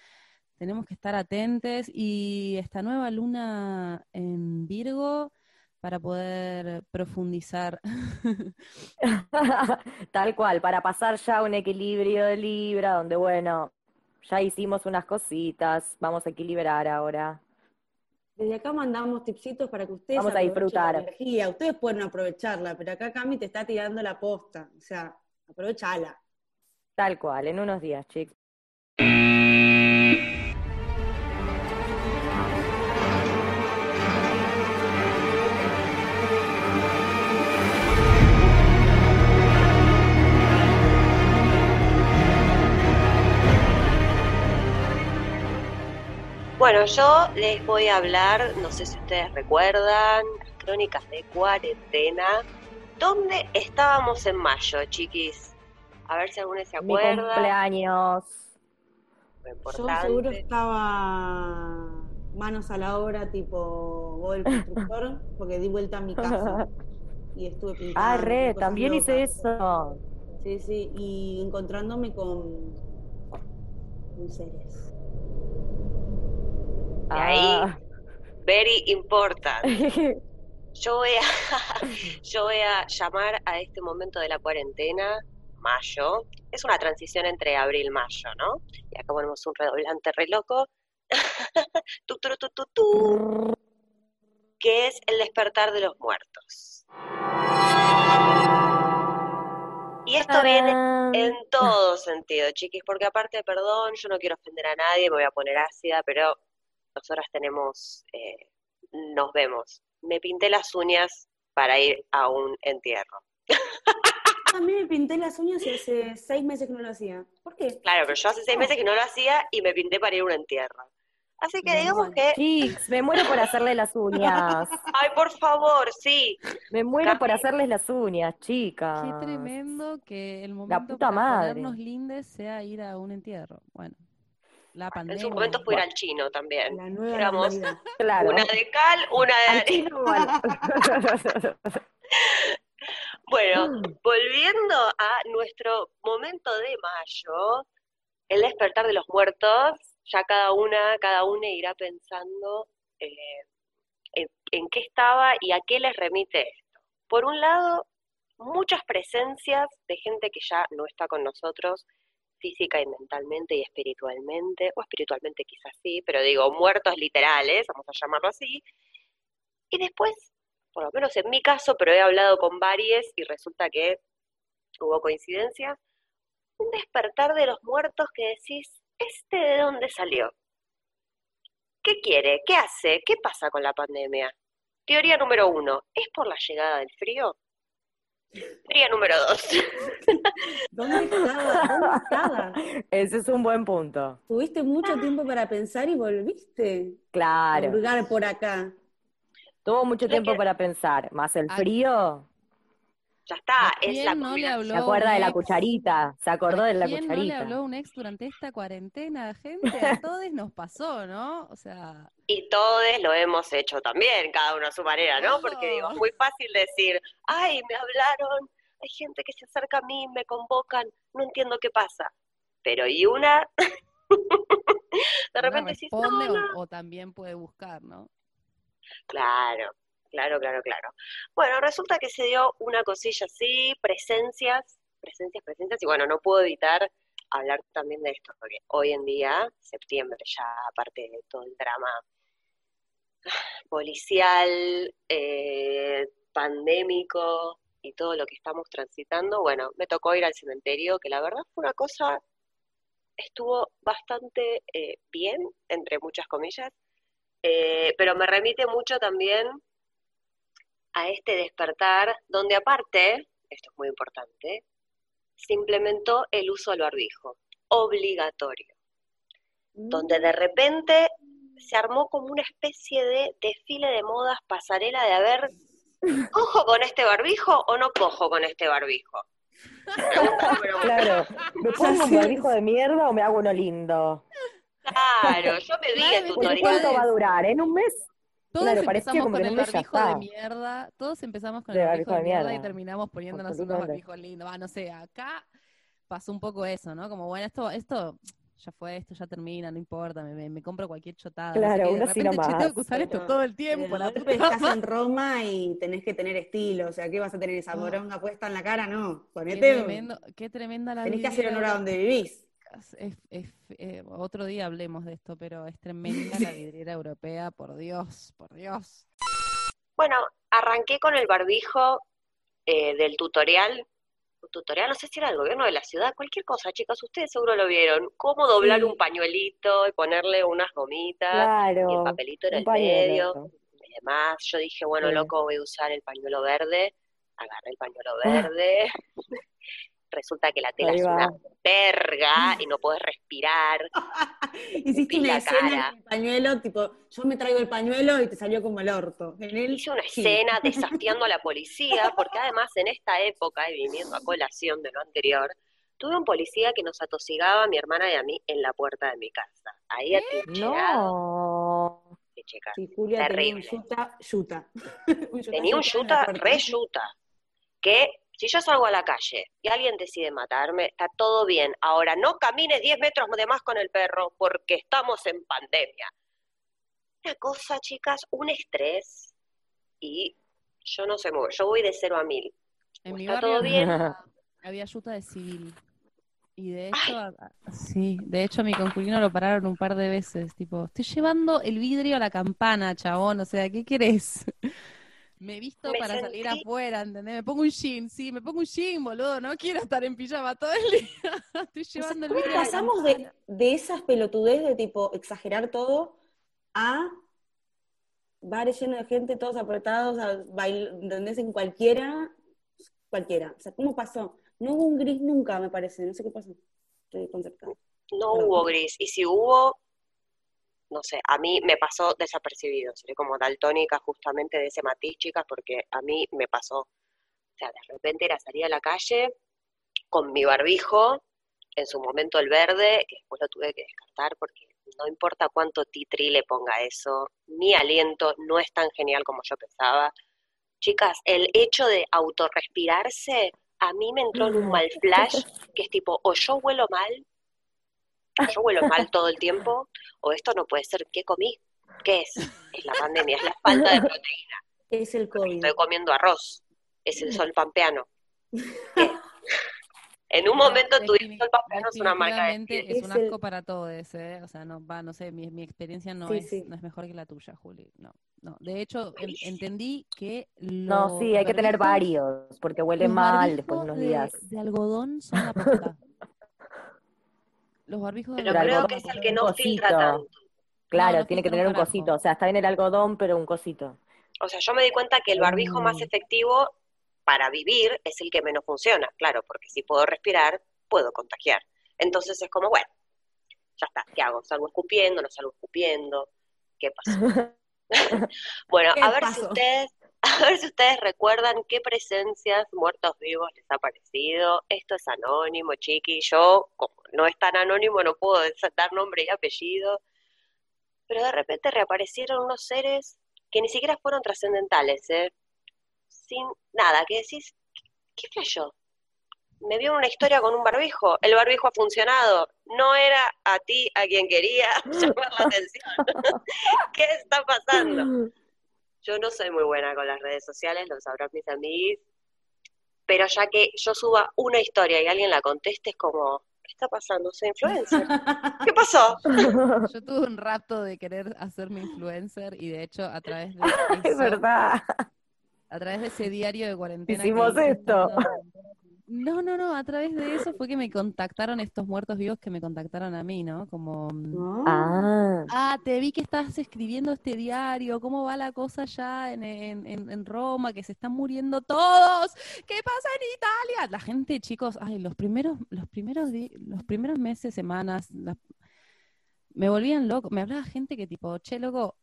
tenemos que estar atentes y esta nueva luna en Virgo para poder profundizar. Tal cual, para pasar ya un equilibrio de Libra, donde bueno, ya hicimos unas cositas, vamos a equilibrar ahora. Desde acá mandamos tipsitos para que ustedes Vamos a disfrutar. la energía. Ustedes pueden aprovecharla, pero acá Cami te está tirando la posta. O sea, aprovechala. Tal cual, en unos días, chicos. Bueno, yo les voy a hablar, no sé si ustedes recuerdan, las crónicas de cuarentena. ¿Dónde estábamos en mayo, chiquis? A ver si alguno se Mi acuerda. cumpleaños. Lo Yo seguro estaba manos a la obra, tipo Bob el constructor, porque di vuelta a mi casa y estuve pintando. Ah, re, también hice eso. Sí, sí, y encontrándome con, con seres. De ahí, Ah. very important. Yo voy a, yo voy a llamar a este momento de la cuarentena mayo. Es una transición entre abril y mayo, ¿no? Y acá ponemos un redoblante re loco. Tu, tu, tu, tu, tu, que es el despertar de los muertos. Y esto viene en todo sentido, chiquis, porque aparte, perdón, yo no quiero ofender a nadie, me voy a poner ácida, pero nosotras tenemos, eh, nos vemos. Me pinté las uñas para ir a un entierro. También me pinté las uñas y hace seis meses que no lo hacía. ¿Por qué? Claro, pero yo hace seis meses que no lo hacía y me pinté para ir a un entierro. Así que digamos que, Chicos, me muero por hacerle las uñas. ay, por favor, sí, Me muero por hacerles las uñas, chicas. Qué tremendo que el momento puta para madre. ponernos lindes sea ir a un entierro. Bueno, La En su momento fue ir al chino también. La nueva Éramos. Claro. Una de cal, una de Al arena. chino, bueno. Bueno, volviendo a nuestro momento de mayo, el despertar de los muertos, ya cada una, cada una irá pensando eh, en, en qué estaba y a qué les remite esto. Por un lado, muchas presencias de gente que ya no está con nosotros física y mentalmente y espiritualmente, o espiritualmente quizás sí, pero digo, muertos literales, vamos a llamarlo así. Y después, por lo menos en mi caso, pero he hablado con varios y resulta que hubo coincidencias, un despertar de los muertos que decís, ¿este de dónde salió? ¿Qué quiere? ¿Qué hace? ¿Qué pasa con la pandemia? Teoría número uno, ¿es por la llegada del frío? Teoría número dos, ¿Dónde estaba? ¿Dónde estaba? Ese es un buen punto. Tuviste mucho tiempo para pensar y volviste a Claro. hurgar por acá. Tuvo mucho tiempo para pensar. Más el Ah. frío. Ya está, ¿A es quién la no le combinación. habló ¿Se acuerda de la ex? cucharita? ¿Se acordó de la ¿Quién no le cucharita? habló un ex durante esta cuarentena, gente? A todos nos pasó, ¿no? O sea, Y todos lo hemos hecho también, cada uno a su manera, ¿no? Porque digo, es muy fácil decir, ay, me hablaron, hay gente que se acerca a mí, me convocan, no entiendo qué pasa. Pero y una, de repente decís, no, responde no. o, también puede buscar, ¿no? Claro, claro, claro, claro. Bueno, resulta que se dio una cosilla así, presencias, presencias, presencias, y bueno, no puedo evitar hablar también de esto, porque hoy en día, septiembre ya, aparte de todo el drama policial, eh, pandémico y todo lo que estamos transitando, bueno, me tocó ir al cementerio, que la verdad fue una cosa, estuvo bastante eh, bien, entre muchas comillas, eh, pero me remite mucho también a este despertar, donde aparte, esto es muy importante, se implementó el uso del barbijo, obligatorio, donde de repente se armó como una especie de desfile de modas, pasarela de a ver, ¿cojo con este barbijo o no cojo con este barbijo? Claro. ¿Me pongo un barbijo de mierda o me hago uno lindo? Claro, yo me vi el Tutoriales. ¿cuánto va a durar? ¿En un mes? Todos Claro, empezamos como con el barbijo de mierda, todos empezamos con De el barbijo de barbijo de mierda y terminamos poniéndonos unos barbijos lindos. Va, no sé, acá pasó un poco eso, ¿no? Como, bueno, esto, esto ya fue, esto ya termina, no importa, me, me- me compro cualquier chotada. no sé Claro, qué, y de repente, che, tengo que usar esto todo el tiempo, la puta estás en Roma y tenés que tener estilo, o sea, ¿qué vas a tener esa Ah. moronga puesta en la cara? No, Qué, ponete, tremendo, qué tremenda la tenés que hacer honor a donde vivís. Es- es- eh, otro día hablemos de esto, pero es tremenda la vidriera europea, por Dios, por Dios. Bueno, arranqué con el barbijo eh, del tutorial. Un tutorial, no sé si era del gobierno de la ciudad, cualquier cosa, chicas, ustedes seguro lo vieron. Cómo doblar Sí. un pañuelito y ponerle unas gomitas y el Claro. papelito en el medio y demás. Yo dije, bueno, Sí. loco, voy a usar el pañuelo verde. Agarré el pañuelo verde. Resulta que la tela es una verga y no podés respirar. Hiciste una escena el pañuelo, tipo, yo me traigo el pañuelo y te salió como el orto. En él, Hice una sí. escena desafiando a la policía, porque además en esta época, y viniendo a colación de lo anterior, tuve un policía que nos atosigaba a mi hermana y a mí en la puerta de mi casa. Ahí atrincherado, No. sí, Julia Terrible. tenía un yuta, yuta. Tenía un yuta re yuta, que si yo salgo a la calle y alguien decide matarme, está todo bien. Ahora, no camines 10 metros de más con el perro porque estamos en pandemia. Una cosa, chicas, un estrés y yo no sé, yo voy de cero a mil. En mi ¿Está barrio todo bien? había, yuta de civil. Y de hecho, sí, de hecho a mi concubino lo pararon un par de veces, tipo, estoy llevando el vidrio a la campana, chabón, o sea, ¿qué querés? Me he visto Me para salir afuera, ¿entendés? Me pongo un jean, sí, me pongo un jean, boludo, no quiero estar en pijama todo el día. Estoy O sea, llevando el ¿Cómo vidrio a la pasamos de, de esas pelotudez de tipo exagerar todo a bares llenos de gente, todos apretados, a bail, ¿entendés? En cualquiera, cualquiera. O sea, ¿cómo pasó? No hubo un gris nunca, me parece, no sé qué pasó. Estoy concertada. No Perdón. hubo gris. Y si hubo, no sé, a mí me pasó desapercibido. Seré como daltónica justamente de ese matiz, chicas, porque a mí me pasó. O sea, de repente era salir a la calle con mi barbijo, en su momento el verde, que después lo tuve que descartar porque no importa cuánto titri le ponga eso, mi aliento no es tan genial como yo pensaba. Chicas, el hecho de autorrespirarse a mí me entró en un mal flash que es tipo, o yo huelo mal, yo huelo mal todo el tiempo, o esto no puede ser, ¿qué comí? ¿Qué es? Es la pandemia, es la falta de proteína. Es el COVID. Estoy comiendo arroz, es el sol pampeano. ¿Qué? En un momento tu sol pampeano es una marca de es un asco para todos, ¿eh? O sea, no va, no sé, mi, mi experiencia no, Sí, es, sí. no es mejor que la tuya, Juli. No, no. De hecho, en- entendí que No, sí, hay que tener varios, porque huele mal después de unos de- días. De, algodón son la posta. Los barbijos de Pero Pero creo algodón que es el que no cosito. filtra tanto. Claro, no tiene que tener un carajo. cosito. O sea, está bien el algodón, pero un cosito. O sea, yo me di cuenta que el barbijo más Mm. efectivo para vivir es el que menos funciona, claro, porque si puedo respirar, puedo contagiar. Entonces es como, bueno, ya está, ¿qué hago? ¿Salgo escupiendo? ¿No salgo escupiendo? ¿Qué pasó? bueno, ¿Qué a ver si ustedes, a ver si ustedes recuerdan qué presencias muertos vivos les ha parecido. Esto es anónimo, chiqui. Yo, como no es tan anónimo, no puedo dar nombre y apellido. Pero de repente reaparecieron unos seres que ni siquiera fueron trascendentales, ¿eh? Sin nada, que decís, ¿qué flashó? Me vio una historia con un barbijo, el barbijo ha funcionado, no era a ti a quien quería llamar la atención. ¿Qué está pasando? Yo no soy muy buena con las redes sociales, lo sabrán mis amigos, pero ya que yo suba una historia y alguien la conteste, es como, ¿qué está pasando? Soy influencer. ¿Qué pasó? Yo tuve un rapto de querer hacerme influencer y de hecho a través de Es verdad. a través de ese diario de cuarentena. Hicimos esto. No, no, no, a través de eso fue que me contactaron estos muertos vivos que me contactaron a mí, ¿no? Como, ¿No? Ah, ah, te vi que estás escribiendo este diario, ¿cómo va la cosa ya en, en, en- Roma? Que se están muriendo todos, ¿qué pasa en Italia? La gente, chicos, ay, los primeros, los primeros, los primeros meses, semanas, me volvían loco, me hablaba gente que tipo, che, loco,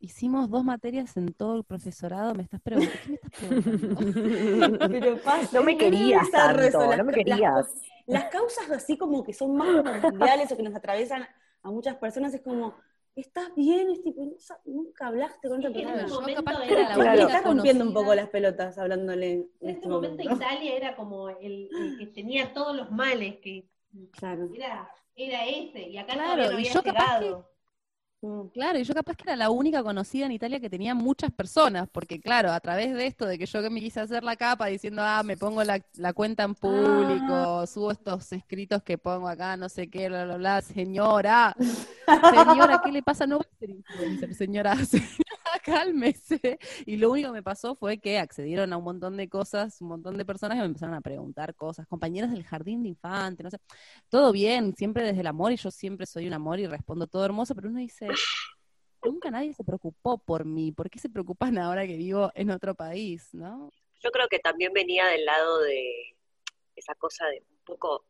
hicimos dos materias en todo el profesorado, me estás preguntando, ¿qué me estás preguntando? Pero pasa- No me querías tanto, las no me las querías. cos- Las, causas así como que son más mundiales o que nos atraviesan a muchas personas es como, ¿estás bien? Es tipo, nunca hablaste con otra persona. yo momento capaz que era la Claro. le única estás rompiendo un poco las pelotas hablándole en En este momento momento. Italia era como el, el que tenía todos los males, que Claro. era, era ese, y acá Claro, no y había yo capaz que- llegado. Claro, y yo capaz que era la única conocida en Italia que tenía muchas personas, porque claro, a través de esto, de que yo que me quise hacer la capa diciendo, ah, me pongo la, la cuenta en público, subo estos escritos que pongo acá, no sé qué, bla, bla, bla, señora, señora, ¿qué le pasa? No va a ser influencer, señora, señora, cálmese. Y lo único que me pasó fue que accedieron a un montón de cosas, un montón de personas que me empezaron a preguntar cosas, compañeras del jardín de infante, no sé, todo bien, siempre desde el amor, y yo siempre soy un amor y respondo todo hermoso, pero uno dice, nunca nadie se preocupó por mí, ¿por qué se preocupan ahora que vivo en otro país, no? Yo creo que también venía del lado de esa cosa de un poco,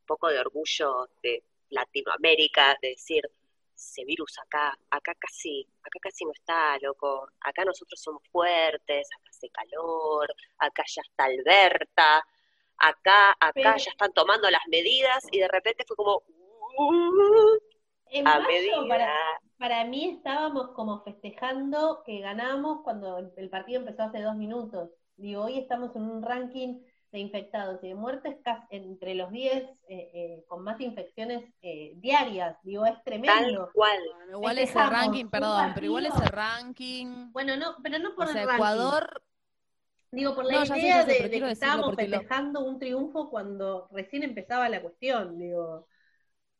un poco de orgullo de Latinoamérica, de decir, ese virus acá, acá casi, acá casi no está, loco, acá nosotros somos fuertes, acá hace calor, acá ya está Alberta, acá, acá Pero- ya están tomando las medidas, y de repente fue como, "Uh, En a mayo, medida. para, para mí estábamos como festejando que ganamos cuando el, el partido empezó hace dos minutos. Digo, hoy estamos en un ranking de infectados y de muertes casi entre los 10 eh, eh, con más infecciones eh, diarias. Digo, es Tal tremendo. cual. Igual ese ranking, perdón, pero igual ese ranking, Bueno, no, pero no por o el sea, ranking. Ecuador, Digo, por la No, ya sé, idea sé, de, de que estábamos lo- festejando un triunfo cuando recién empezaba la cuestión. Digo,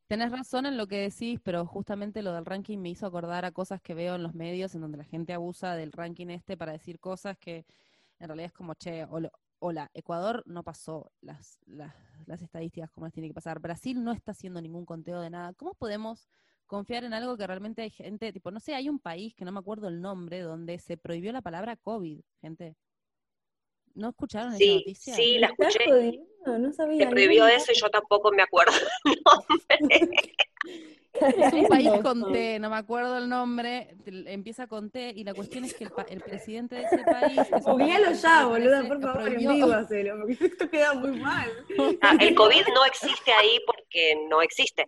Tenés razón en lo que decís, pero justamente lo del ranking me hizo acordar a cosas que veo en los medios en donde la gente abusa del ranking este para decir cosas que en realidad es como, che, hola, hola, Ecuador no pasó las, las, las estadísticas como las tiene que pasar. Brasil no está haciendo ningún conteo de nada. ¿Cómo podemos confiar en algo que realmente hay gente, tipo, no sé, hay un país que no me acuerdo el nombre, donde se prohibió la palabra COVID, gente? ¿No escucharon esa Sí, noticia? sí, la ¿Estás escuché. jodiendo? No sabía. Se prohibió eso y yo tampoco me acuerdo el nombre. Es un país con T, no me acuerdo el nombre, empieza con T y la cuestión es que el, pa- el presidente de ese país... es Googlealo ya, boluda, por favor, en prohibió- vivo hacelo, porque esto queda muy mal. Ah, el COVID no existe ahí porque no existe.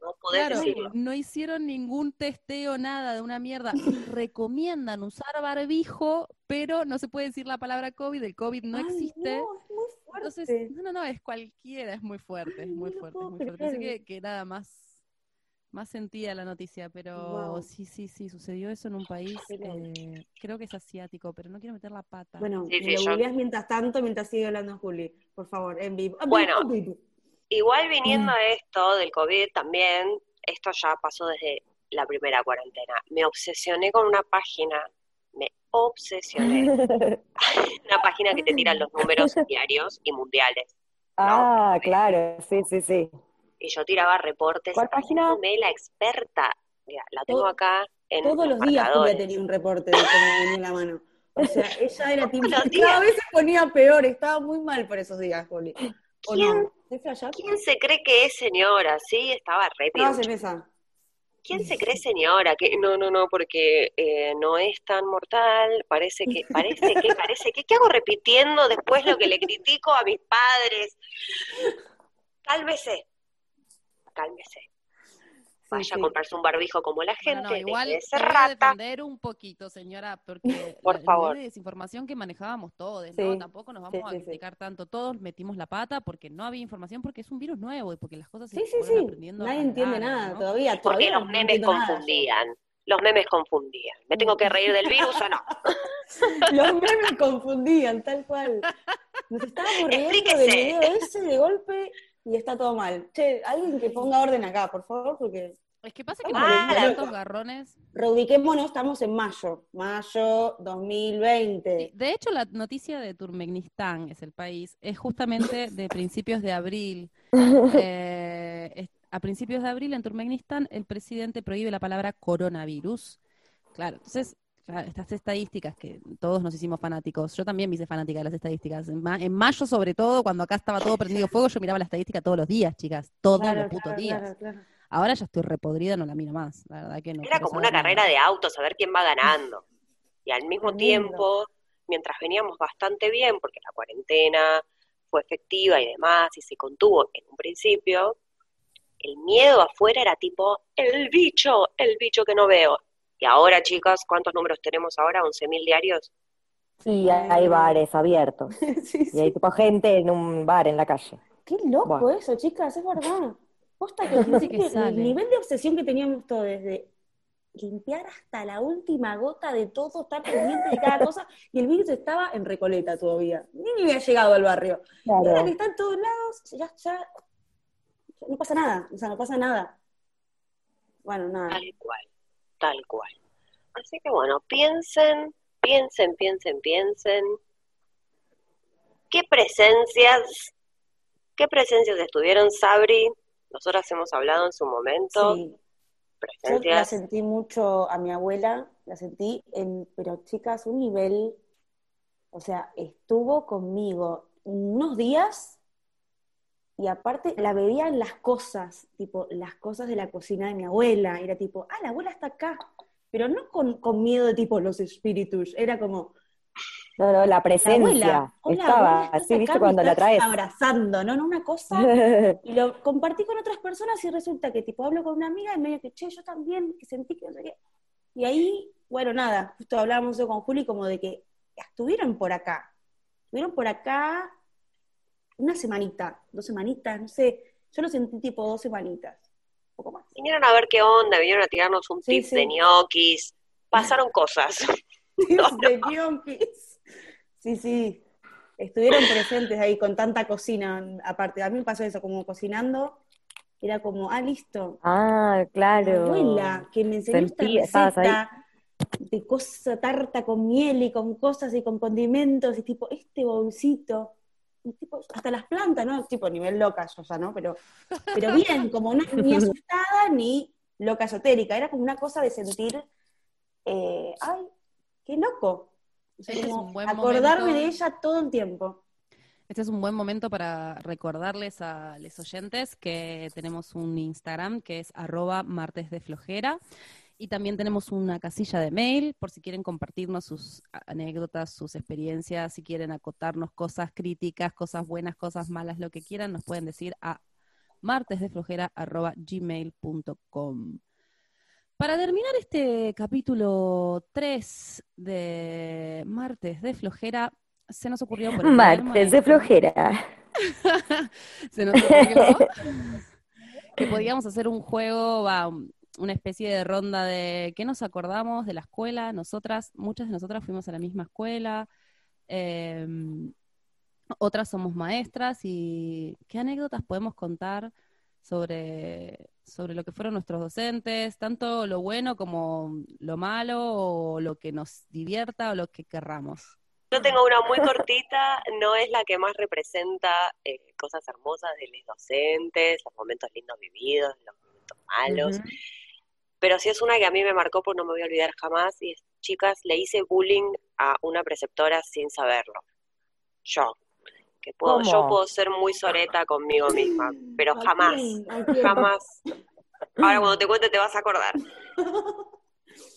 No podés Claro, decirlo. no hicieron ningún testeo, nada de una mierda. Recomiendan usar barbijo, pero no se puede decir la palabra COVID, el COVID no Ay, existe. no, es muy fuerte. Entonces, no, no, no, es cualquiera, es muy fuerte, es muy no fuerte, es muy fuerte. Que, que nada más, más sentía la noticia, pero Wow. sí, sí, sí, sucedió eso en un país, eh, creo que es asiático, pero no quiero meter la pata. Bueno, Sí, me sí, lo yo- googleás mientras tanto, mientras sigue hablando Juli, por favor, en vivo. Ah, Bueno. en vivo. Igual viniendo Mm. a esto del COVID también, esto ya pasó desde la primera cuarentena. Me obsesioné con una página, me obsesioné. Una página que te tira los números diarios y mundiales. ah, claro, sí, sí, sí. Y yo tiraba reportes. ¿Cuál página? haciéndome la experta. Mira, la tengo acá en Todos los días Julia tenía un reporte de cómo venía la mano. O sea, ella era tipo, cada vez se ponía peor, estaba muy mal por esos días, Juli. ¿O ¿Quién? se cree que es señora? Sí, estaba re en. ¿Quién se cree señora? Que no, no, no, porque eh, no es tan mortal, parece que, parece que, parece que, ¿qué hago repitiendo después lo que le critico a mis padres? Cálmese, cálmese. Vaya sí. a comprarse un barbijo como la No, gente, no, deje igual de rata. defender un poquito, señora, porque Por la- el favor. nivel de desinformación que manejábamos todos, Sí, ¿no? Tampoco nos vamos sí, a criticar tanto. Todos metimos la pata porque no había información, porque es un virus nuevo y porque las cosas se Sí, sí, fueron sí. aprendiendo Nadie la entiende nada ¿no? todavía. Porque todavía los no memes nada confundían. Los memes confundían. ¿Me tengo que reír del virus o no? Los memes confundían, tal cual. Nos estábamos riendo del video ese de golpe y está todo mal. Che, alguien que ponga orden acá, por favor, porque Es que pasa que Ah, la- tantos garrones. reubiquémonos, estamos en mayo. Mayo 2020. De hecho, la noticia de Turkmenistán, es el país, es justamente de principios de abril. Eh, a principios de abril en Turkmenistán el presidente prohíbe la palabra coronavirus. Claro, entonces, estas estadísticas que todos nos hicimos fanáticos, yo también me hice fanática de las estadísticas. En, ma- en mayo, sobre todo, cuando acá estaba todo prendido fuego, yo miraba la estadística todos los días, chicas, todos Claro, los putos claro, días. claro, claro. Ahora ya estoy repodrida, no la miro más, la verdad que no. Era como una carrera nada. de autos, a ver quién va ganando. Y al mismo tiempo, mientras veníamos bastante bien, porque la cuarentena fue efectiva y demás, y se contuvo en un principio, el miedo afuera era tipo, el bicho, el bicho que no veo. Y ahora, chicas, ¿cuántos números tenemos ahora? ¿11.000 diarios? Sí, hay bares abiertos. Sí, Y hay tipo gente en un bar en la calle. Qué loco Bueno. eso, chicas, es verdad. Posta que, Gente que el nivel de obsesión que teníamos todos, desde limpiar hasta la última gota de todo, estar pendiente de cada cosa, y el virus estaba en Recoleta todavía. Ni ni había llegado al barrio. Y ahora que Claro. está en todos lados, ya, ya, ya no pasa nada, o sea, no pasa nada. Bueno, nada. Tal cual, tal cual. Así que bueno, piensen, piensen, piensen, piensen. ¿Qué presencias, qué presencias estuvieron, Sabri? Nosotras hemos hablado en su momento. Sí, yo la sentí mucho a mi abuela, la sentí, en, pero chicas, un nivel, o sea, estuvo conmigo unos días y aparte la veía en las cosas, tipo las cosas de la cocina de mi abuela, era tipo, ah, la abuela está acá, pero no con, con miedo de tipo los espíritus, era como, No, no, la la presencia abuela, hola, estaba, abuela, así, acá, ¿viste? Cuando la traes. abrazando, ¿no? No, una cosa y lo compartí con otras personas y resulta que tipo hablo con una amiga y medio que, che, yo también, que sentí que no sé qué. Y ahí, bueno, nada, justo hablábamos eso con Juli como de que estuvieron por acá, estuvieron por acá una semanita, dos semanitas, no sé, yo lo sentí tipo dos semanitas, un poco más. Vinieron a ver qué onda, vinieron a tirarnos un Sí, tip sí. de ñoquis. Pasaron cosas. De ñoquis. Sí, sí, estuvieron presentes ahí con tanta cocina, aparte, a mí me pasó eso, como cocinando, era como, ah, listo, Ah, claro. abuela, que me enseñó Sentí- esta receta de cosa tarta con miel y con cosas y con condimentos y tipo este bolsito. Y tipo, hasta las plantas, ¿no? Tipo, nivel loca yo ya, ¿no? Pero, pero bien, como no, ni asustada ni loca esotérica. Era como una cosa de sentir, eh, ay, qué loco. O sea, Ese es como un buen acordarme momento. de ella todo el tiempo. Este es un buen momento para recordarles a los oyentes que tenemos un Instagram que es arroba martes de flojera. Y también tenemos una casilla de mail por si quieren compartirnos sus anécdotas, sus experiencias, si quieren acotarnos cosas críticas, cosas buenas, cosas malas, lo que quieran, nos pueden decir a martesdeflojera.gmail.com. Para terminar este capítulo 3 de Martes de Flojera, se nos ocurrió por Martes de Maestro- flojera. se nos ocurrió que podíamos hacer un juego, va, una especie de ronda de qué nos acordamos de la escuela. Nosotras, muchas de nosotras fuimos a la misma escuela, eh, otras somos maestras y qué anécdotas podemos contar sobre, sobre lo que fueron nuestros docentes, tanto lo bueno como lo malo o lo que nos divierta o lo que querramos. Yo tengo una muy cortita, no es la que más representa eh, cosas hermosas de los docentes, los momentos lindos vividos, los momentos malos. Pero sí es una que a mí me marcó porque no me voy a olvidar jamás y es, chicas, le hice bullying a una preceptora sin saberlo. Yo, que puedo, yo puedo ser muy soreta conmigo misma, pero ¿A jamás, jamás. Ahora cuando te cuente te vas a acordar.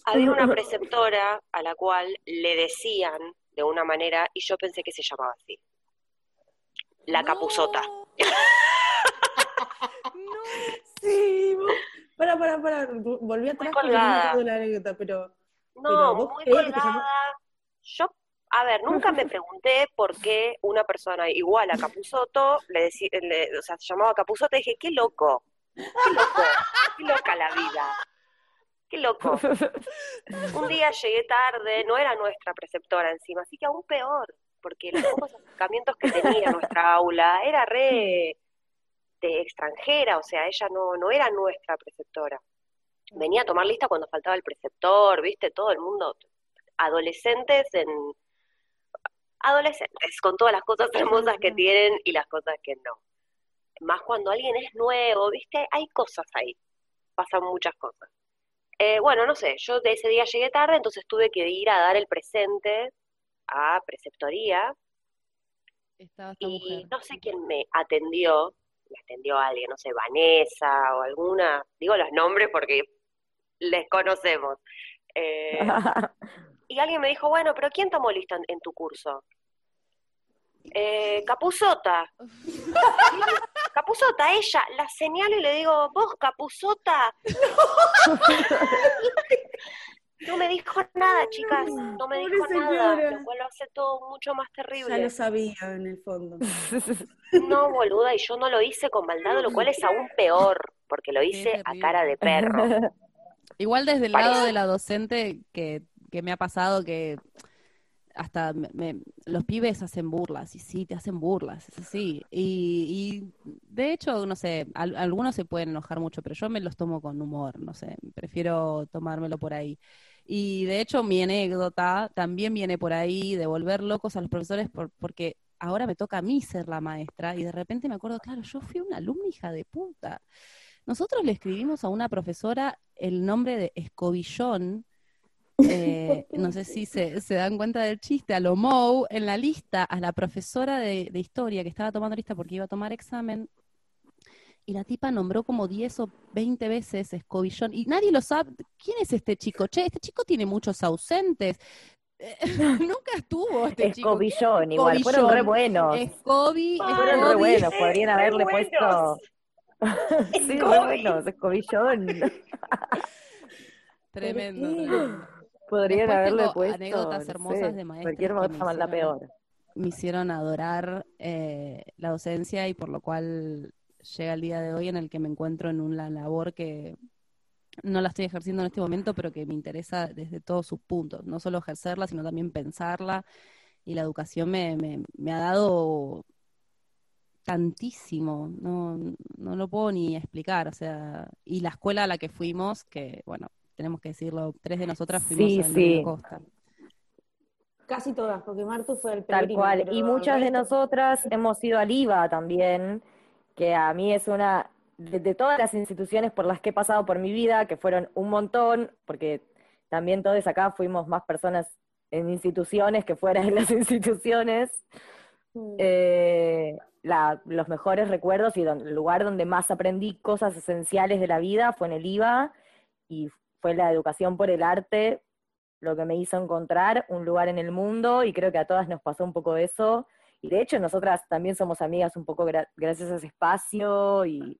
Había una preceptora a la cual le decían de una manera y yo pensé que se llamaba así. La capuzota. Sí, Pará, pará, pará. Volví atrás me colgada. la anécdota, pero. No, Pero muy colgada. Yo, a ver, nunca me pregunté por qué una persona igual a Capuzoto, le decía, le- o sea, se llamaba Capuzoto, y dije, qué loco, qué loco, qué loca la vida, qué loco. Un día llegué tarde, no era nuestra preceptora encima, así que aún peor, porque los pocos acercamientos que tenía nuestra aula era re de extranjera, o sea, ella no, no era nuestra preceptora. Venía a tomar lista cuando faltaba el preceptor, viste, todo el mundo, adolescentes en adolescentes, con todas las cosas hermosas que tienen y las cosas que no. Más cuando alguien es nuevo, viste, hay cosas ahí, pasan muchas cosas. Eh, bueno, no sé, yo de ese día llegué tarde, entonces tuve que ir a dar el presente a preceptoría esta y mujer. no sé quién me atendió, me atendió alguien, no sé, Vanessa o alguna, digo los nombres porque les conocemos. Eh, y alguien me dijo, bueno, pero ¿quién tomó lista en, en tu curso? Eh, Capuzota. Capuzota, ella, la señalo y le digo, vos, Capuzota. No me dijo nada, chicas, no me dijo nada, lo cual lo hace todo mucho más Ya terrible. lo sabía en el fondo. No, boluda, y yo no lo hice con maldad, lo cual es aún peor, porque lo hice a cara de perro. Igual desde el Parece. lado de la docente que, que me ha pasado que hasta me- me- los pibes hacen burlas, y sí, te hacen burlas, es así. Y, y de hecho, no sé, al- algunos se pueden enojar mucho, pero yo me los tomo con humor, no sé, prefiero tomármelo por ahí. Y de hecho, mi anécdota también viene por ahí de volver locos a los profesores por- porque ahora me toca a mí ser la maestra y de repente me acuerdo, claro, yo fui una alumna hija de puta. Nosotros le escribimos a una profesora el nombre de Escobillón, eh, no sé si se, se dan cuenta del chiste, a lo Mou, en la lista, a la profesora de, de historia que estaba tomando lista porque iba a tomar examen, y la tipa nombró como 10 o 20 veces Escobillón, y nadie lo sabe. ¿Quién es este chico? Che, este chico tiene muchos ausentes. Eh, Nunca estuvo este chico. Escobillón, igual, fueron re buenos. Escobi, Fueron re buenos, podrían haberle buenos. puesto. sí, re buenos, escobillón. Tremendo. Podrían Después haberle tengo puesto. anécdotas no hermosas sé, de maestras Cualquier más la hicieron- peor. me hicieron adorar eh, la docencia y por lo cual llega el día de hoy en el que me encuentro en una labor que no la estoy ejerciendo en este momento, pero que me interesa desde todos sus puntos, no solo ejercerla, sino también pensarla. Y la educación me, me, me ha dado tantísimo, no, no lo puedo ni explicar, o sea, y la escuela a la que fuimos, que bueno, tenemos que decirlo, tres de nosotras fuimos Sí, a sí. Costa. Casi todas, porque Martu fue el Tal cual. Y muchas de nosotras hemos ido al IVA también, que a mí es una, de, de todas las instituciones por las que he pasado por mi vida, que fueron un montón, porque también todos acá fuimos más personas en instituciones que fuera en las instituciones. Mm. Eh, la- los mejores recuerdos y don- el lugar donde más aprendí cosas esenciales de la vida fue en el IVA y fue la educación por el arte lo que me hizo encontrar un lugar en el mundo y creo que a todas nos pasó un poco eso. Y de hecho nosotras también somos amigas un poco gra- gracias a ese espacio y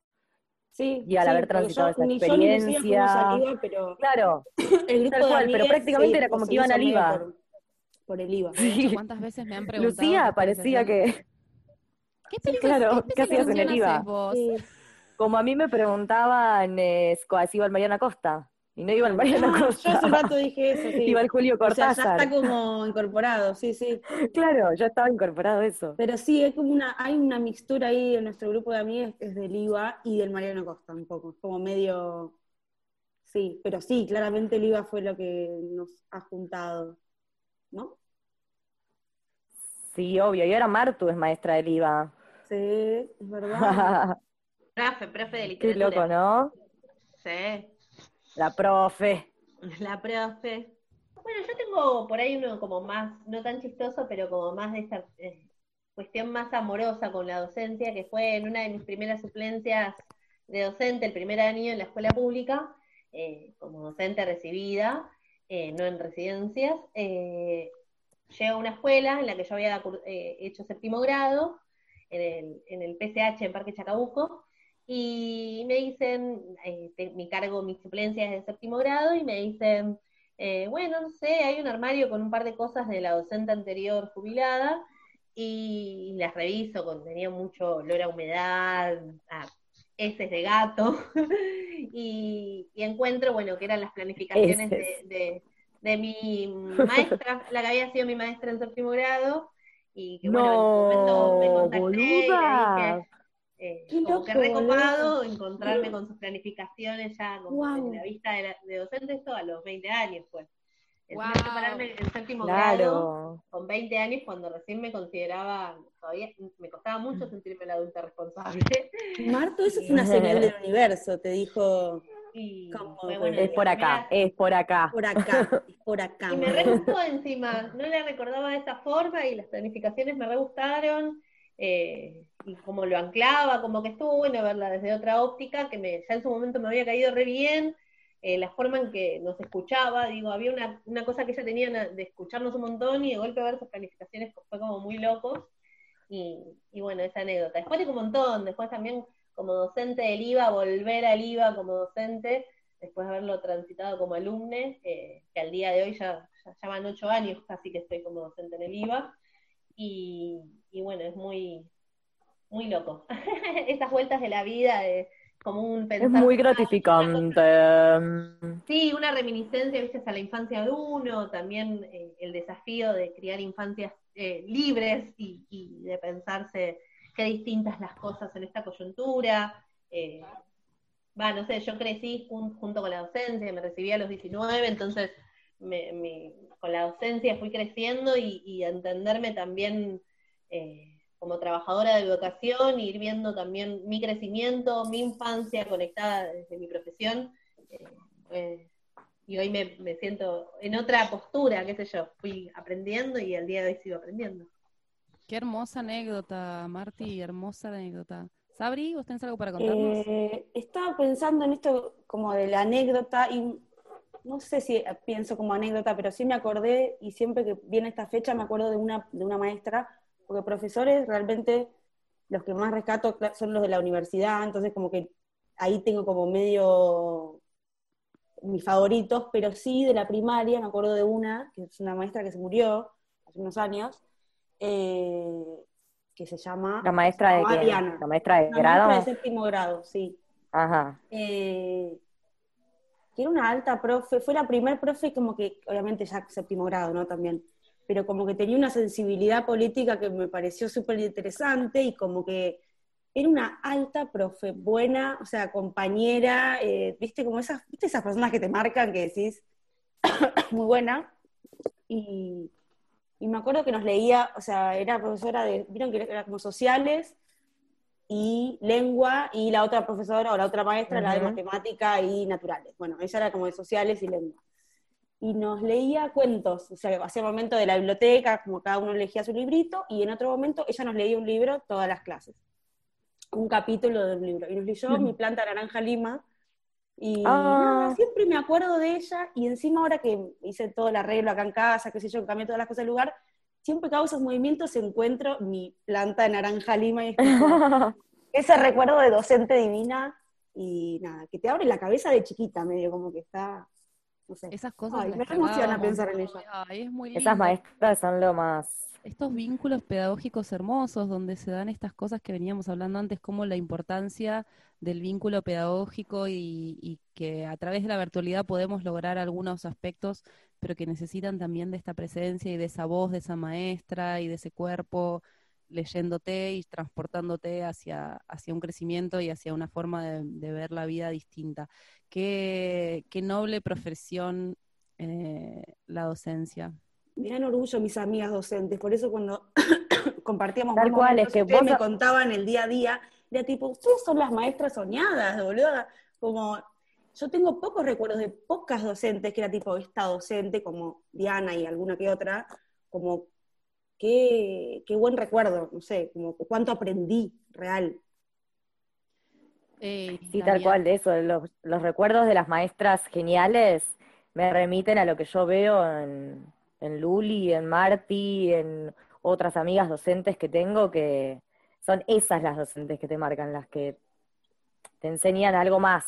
Sí, Y al sí, haber transitado esa yo experiencia. al pero claro, el grupo Tal de cual, pero prácticamente sí, era como que iban al IVA. Por, por el IVA. ¿cuántas veces me han preguntado? Lucía parecía que, ¿Qué, Sí, especialización- claro, qué ¿qué hacías en el IVA? vos? Como a mí me preguntaban eh, si iba el Mariana Costa, y no iba el Mariana Ah, yo Costa, hace un rato dije eso, sí. iba el Julio O sea, ya Cortázar. está como incorporado, sí, sí. Claro, ya estaba incorporado eso. Pero sí, es como una, hay una mixtura ahí en nuestro grupo de amigos que es del IVA y del Mariano Costa un poco, es como medio, sí, pero sí, claramente el IVA fue lo que nos ha juntado, ¿no? Sí, obvio, y ahora Martu es maestra del IVA. Sí, es verdad. Profe, profe de Qué literatura. loco, ¿no? Sí. La profe. La profe. Bueno, yo tengo por ahí uno como más, no tan chistoso, pero como más de esta eh, cuestión más amorosa con la docencia, que fue en una de mis primeras suplencias de docente, el primer año en la escuela pública, eh, como docente recibida, eh, no en residencias. Llego a una escuela en la que yo había hecho séptimo grado, en el, en el PCH en Parque Chacabuco, y me dicen, eh, te- mi cargo, mi suplencia es de séptimo grado, y me dicen, eh, bueno, no sé, hay un armario con un par de cosas de la docente anterior jubilada, y las reviso, contenía mucho olor a humedad, a heces de gato, y, y encuentro, bueno, que eran las planificaciones de, de- de mi maestra, la que había sido mi maestra en séptimo grado, y que bueno, en su momento me contacté y le boluda. dije, eh, Qué como que recopado encontrarme con sus planificaciones ya como en la vista de, la- de docente, esto a los 20 años, pues. Encima Guau. yo pararme en séptimo grado Claro. con 20 años cuando recién me consideraba, todavía me costaba mucho sentirme la adulta responsable. Marto, eso es una señal del universo, te dijo Y ¿Cómo? fue, bueno, Es por acá, es por acá. por acá, es por acá. Y me re gustó encima, no la recordaba de esa forma y las planificaciones me re gustaron, eh, y como lo anclaba, como que estuvo bueno verla desde otra óptica, que me, ya en su momento me había caído re bien, eh, la forma en que nos escuchaba, digo, había una, una cosa que ella tenía de escucharnos un montón y de golpe ver sus planificaciones fue como muy loco, y, y bueno, esa anécdota. Después tengo un montón, después también como docente del IVA, volver al IVA como docente, después de haberlo transitado como alumne, eh, que al día de hoy ya, ya, ya van ocho años casi que estoy como docente en el IVA, y, y bueno, es muy, muy loco. Esas vueltas de la vida, de, como un Es pensar... muy ah, gratificante. Sí, una reminiscencia, viste, a la infancia de uno, también eh, el desafío de criar infancias eh, libres y, y de pensarse qué distintas las cosas en esta coyuntura. Eh, va, no sé, yo crecí jun- junto con la docencia, me recibí a los 19, entonces me- me- con la docencia fui creciendo y, entenderme también eh, como trabajadora de educación, y ir viendo también mi crecimiento, mi infancia conectada desde mi profesión. eh, eh, y hoy me, me siento en otra postura, qué sé yo, fui aprendiendo y al día de hoy sigo aprendiendo. Qué hermosa anécdota, Marti, hermosa anécdota. Sabri, ¿vos tenés algo para contarnos? Eh, estaba pensando en esto como de la anécdota y no sé si pienso como anécdota, pero sí me acordé y siempre que viene esta fecha me acuerdo de una, de una maestra, porque profesores realmente los que más rescato son los de la universidad, entonces como que ahí tengo como medio mis favoritos, pero sí de la primaria me acuerdo de una, que es una maestra que se murió hace unos años, eh, que se llama... ¿La maestra de qué? ¿La maestra de séptimo grado, sí. Ajá. Eh, que era una alta profe, fue la primer profe como que, obviamente ya séptimo grado, ¿no? También, pero como que tenía una sensibilidad política que me pareció súper interesante y como que era una alta profe, buena, o sea, compañera, eh, viste, como esas, viste esas personas que te marcan que decís, muy buena, y, y me acuerdo que nos leía, o sea, era profesora de, vieron que era como sociales, y lengua, y la otra profesora o la otra maestra, la de matemática y naturales. Bueno, ella era como de sociales y lengua. Y nos leía cuentos, o sea, hacía momento de la biblioteca, como cada uno elegía su librito, y en otro momento ella nos leía un libro todas las clases, un capítulo del libro, y nos leyó Mi planta naranja lima, y Ah. nada, siempre me acuerdo de ella, y encima ahora que hice todo el arreglo acá en casa, qué sé yo, cambié todas las cosas del lugar, siempre que hago esos movimientos encuentro mi planta de naranja lima, y ese recuerdo de docente divina, y nada, que te abre la cabeza de chiquita, medio como que está, no sé. Esas cosas Ay, me emociona pensar en ¿no? ella. Ay, es muy Esas maestras son lo más. Estos vínculos pedagógicos hermosos donde se dan estas cosas que veníamos hablando antes, como la importancia del vínculo pedagógico y, y que a través de la virtualidad podemos lograr algunos aspectos, pero que necesitan también de esta presencia y de esa voz de esa maestra y de ese cuerpo leyéndote y transportándote hacia, hacia un crecimiento y hacia una forma de, de ver la vida distinta. Qué, qué noble profesión eh, la docencia. Me dan orgullo mis amigas docentes, por eso cuando compartíamos Tal cual, momentos, es que vos- me contaban el día a día, era tipo, ustedes son las maestras soñadas, boludo. Como, yo tengo pocos recuerdos de pocas docentes, que era tipo esta docente, como Diana y alguna que otra, como qué, qué buen recuerdo, no sé, como cuánto aprendí real. Eh, Sí, tal cual, de eso. Los, los recuerdos de las maestras geniales me remiten a lo que yo veo en, en Luli, en Marti, en otras amigas docentes que tengo, que son esas las docentes que te marcan, las que te enseñan algo más,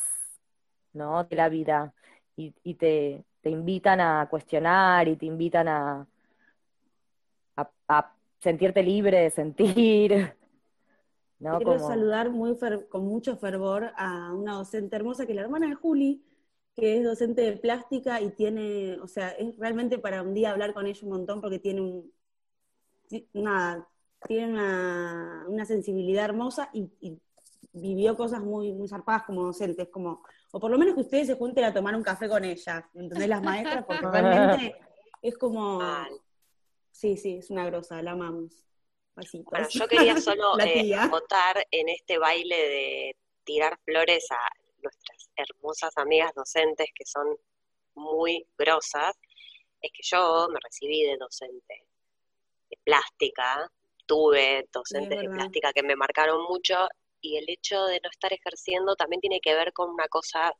¿no? De la vida y, y te, te invitan a cuestionar y te invitan a, a, a sentirte libre de sentir, ¿no? Quiero Como- saludar muy con mucho fervor a una docente hermosa que es la hermana de Juli, que es docente de plástica y tiene, o sea, es realmente para un día hablar con ella un montón porque tiene un, nada, tiene una, una sensibilidad hermosa y, y vivió cosas muy, muy zarpadas como docente, es como, o por lo menos que ustedes se junten a tomar un café con ella, ¿entendés? Las maestras, porque realmente es como. Sí, sí, es una grosa, la amamos. Besitos. Bueno, yo quería solo eh, acotar en este baile de tirar flores a nuestras hermosas amigas docentes que son muy grosas, es que yo me recibí de docente de plástica, tuve docentes de plástica que me marcaron mucho y el hecho de no estar ejerciendo también tiene que ver con una cosa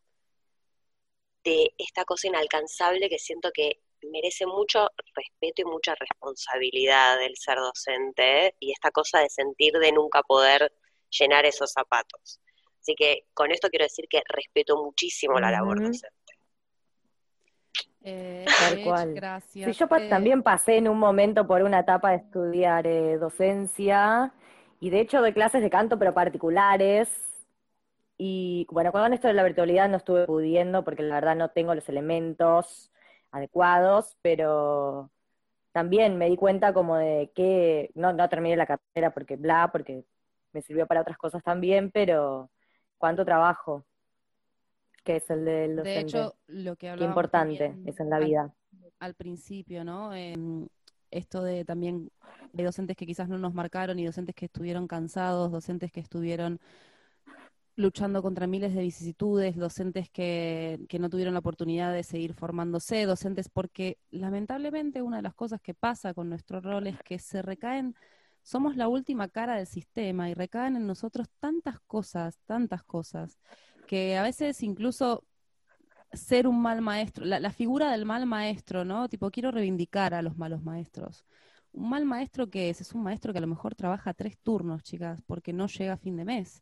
de esta cosa inalcanzable que siento que merece mucho respeto y mucha responsabilidad del ser docente y esta cosa de sentir de nunca poder llenar esos zapatos. Así que con esto quiero decir que respeto muchísimo la labor docente. eh, Tal cual. gracias. Sí, yo Eh, también pasé en un momento por una etapa de estudiar eh, docencia y de hecho doy clases de canto, pero particulares. Y bueno, cuando esto de la virtualidad no estuve pudiendo porque la verdad no tengo los elementos adecuados, pero también me di cuenta como de que no, no terminé la carrera porque bla, porque me sirvió para otras cosas también, pero cuánto trabajo que es el del De docente. hecho, lo que Qué importante es en la al- vida. al principio, ¿no? Em, esto de también hay docentes que quizás no nos marcaron y docentes que estuvieron cansados, docentes que estuvieron luchando contra miles de vicisitudes, docentes que, que no tuvieron la oportunidad de seguir formándose, docentes porque lamentablemente una de las cosas que pasa con nuestro rol es que se recaen, somos la última cara del sistema y recaen en nosotros tantas cosas, tantas cosas, que a veces incluso ser un mal maestro, la, la figura del mal maestro, ¿no? Tipo, quiero reivindicar a los malos maestros. Un mal maestro que es, es un maestro que a lo mejor trabaja tres turnos, chicas, porque no llega a fin de mes.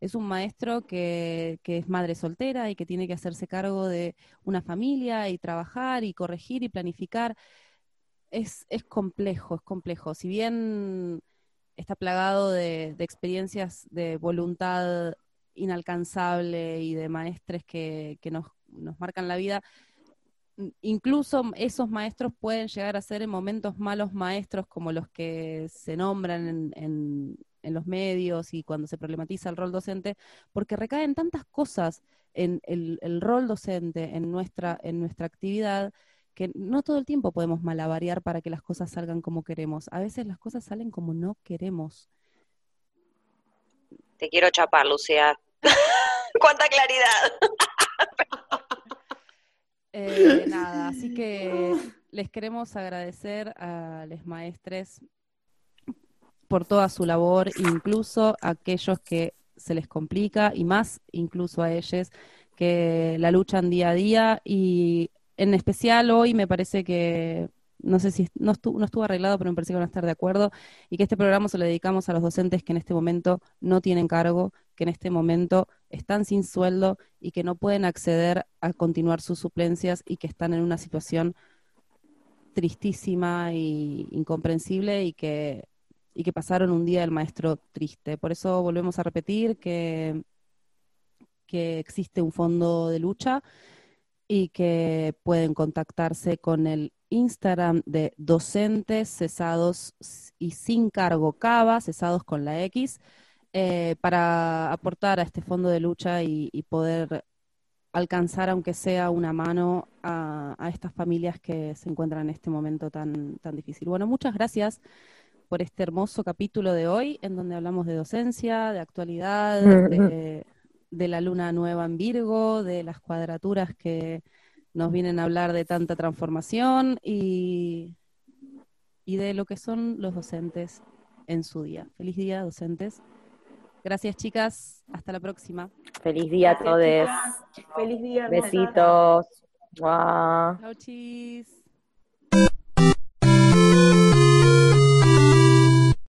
Es un maestro que, es madre soltera y que tiene que hacerse cargo de una familia y trabajar y corregir y planificar. Es, es complejo, es complejo. Si bien está plagado de, experiencias de voluntad inalcanzable y de maestres que, que nos, nos marcan la vida, incluso esos maestros pueden llegar a ser en momentos malos maestros como los que se nombran en, en- en los medios y cuando se problematiza el rol docente, porque recaen tantas cosas en el, el rol docente, en nuestra, en nuestra actividad, que no todo el tiempo podemos malabarear para que las cosas salgan como queremos. A veces las cosas salen como no queremos. Te quiero chapar, Lucía. ¡Cuánta claridad! Eh, nada, así que les queremos agradecer a los maestres por toda su labor, incluso a aquellos que se les complica y más incluso a ellos que la luchan día a día. Y en especial hoy me parece que no sé si no estuvo, arreglado, pero me parece que van a estar de acuerdo y que este programa se lo dedicamos a los docentes que en este momento no tienen cargo, que en este momento están sin sueldo y que no pueden acceder a continuar sus suplencias y que están en una situación tristísima e incomprensible y que, y que pasaron un día del maestro triste. Por eso volvemos a repetir que, que existe un fondo de lucha y que pueden contactarse con el Instagram de docentes cesados y sin cargo cava, cesados con la X, eh, para aportar a este fondo de lucha y, poder alcanzar, aunque sea una mano, a, a estas familias que se encuentran en este momento tan, tan difícil. Bueno, muchas gracias por este hermoso capítulo de hoy, en donde hablamos de docencia, de actualidad, de, de la luna nueva en Virgo, de las cuadraturas que nos vienen a hablar de tanta transformación y, y de lo que son los docentes en su día. Feliz día, docentes. Gracias, chicas. Hasta la próxima. Feliz día a todos. Feliz día. Besitos. Chau, chis.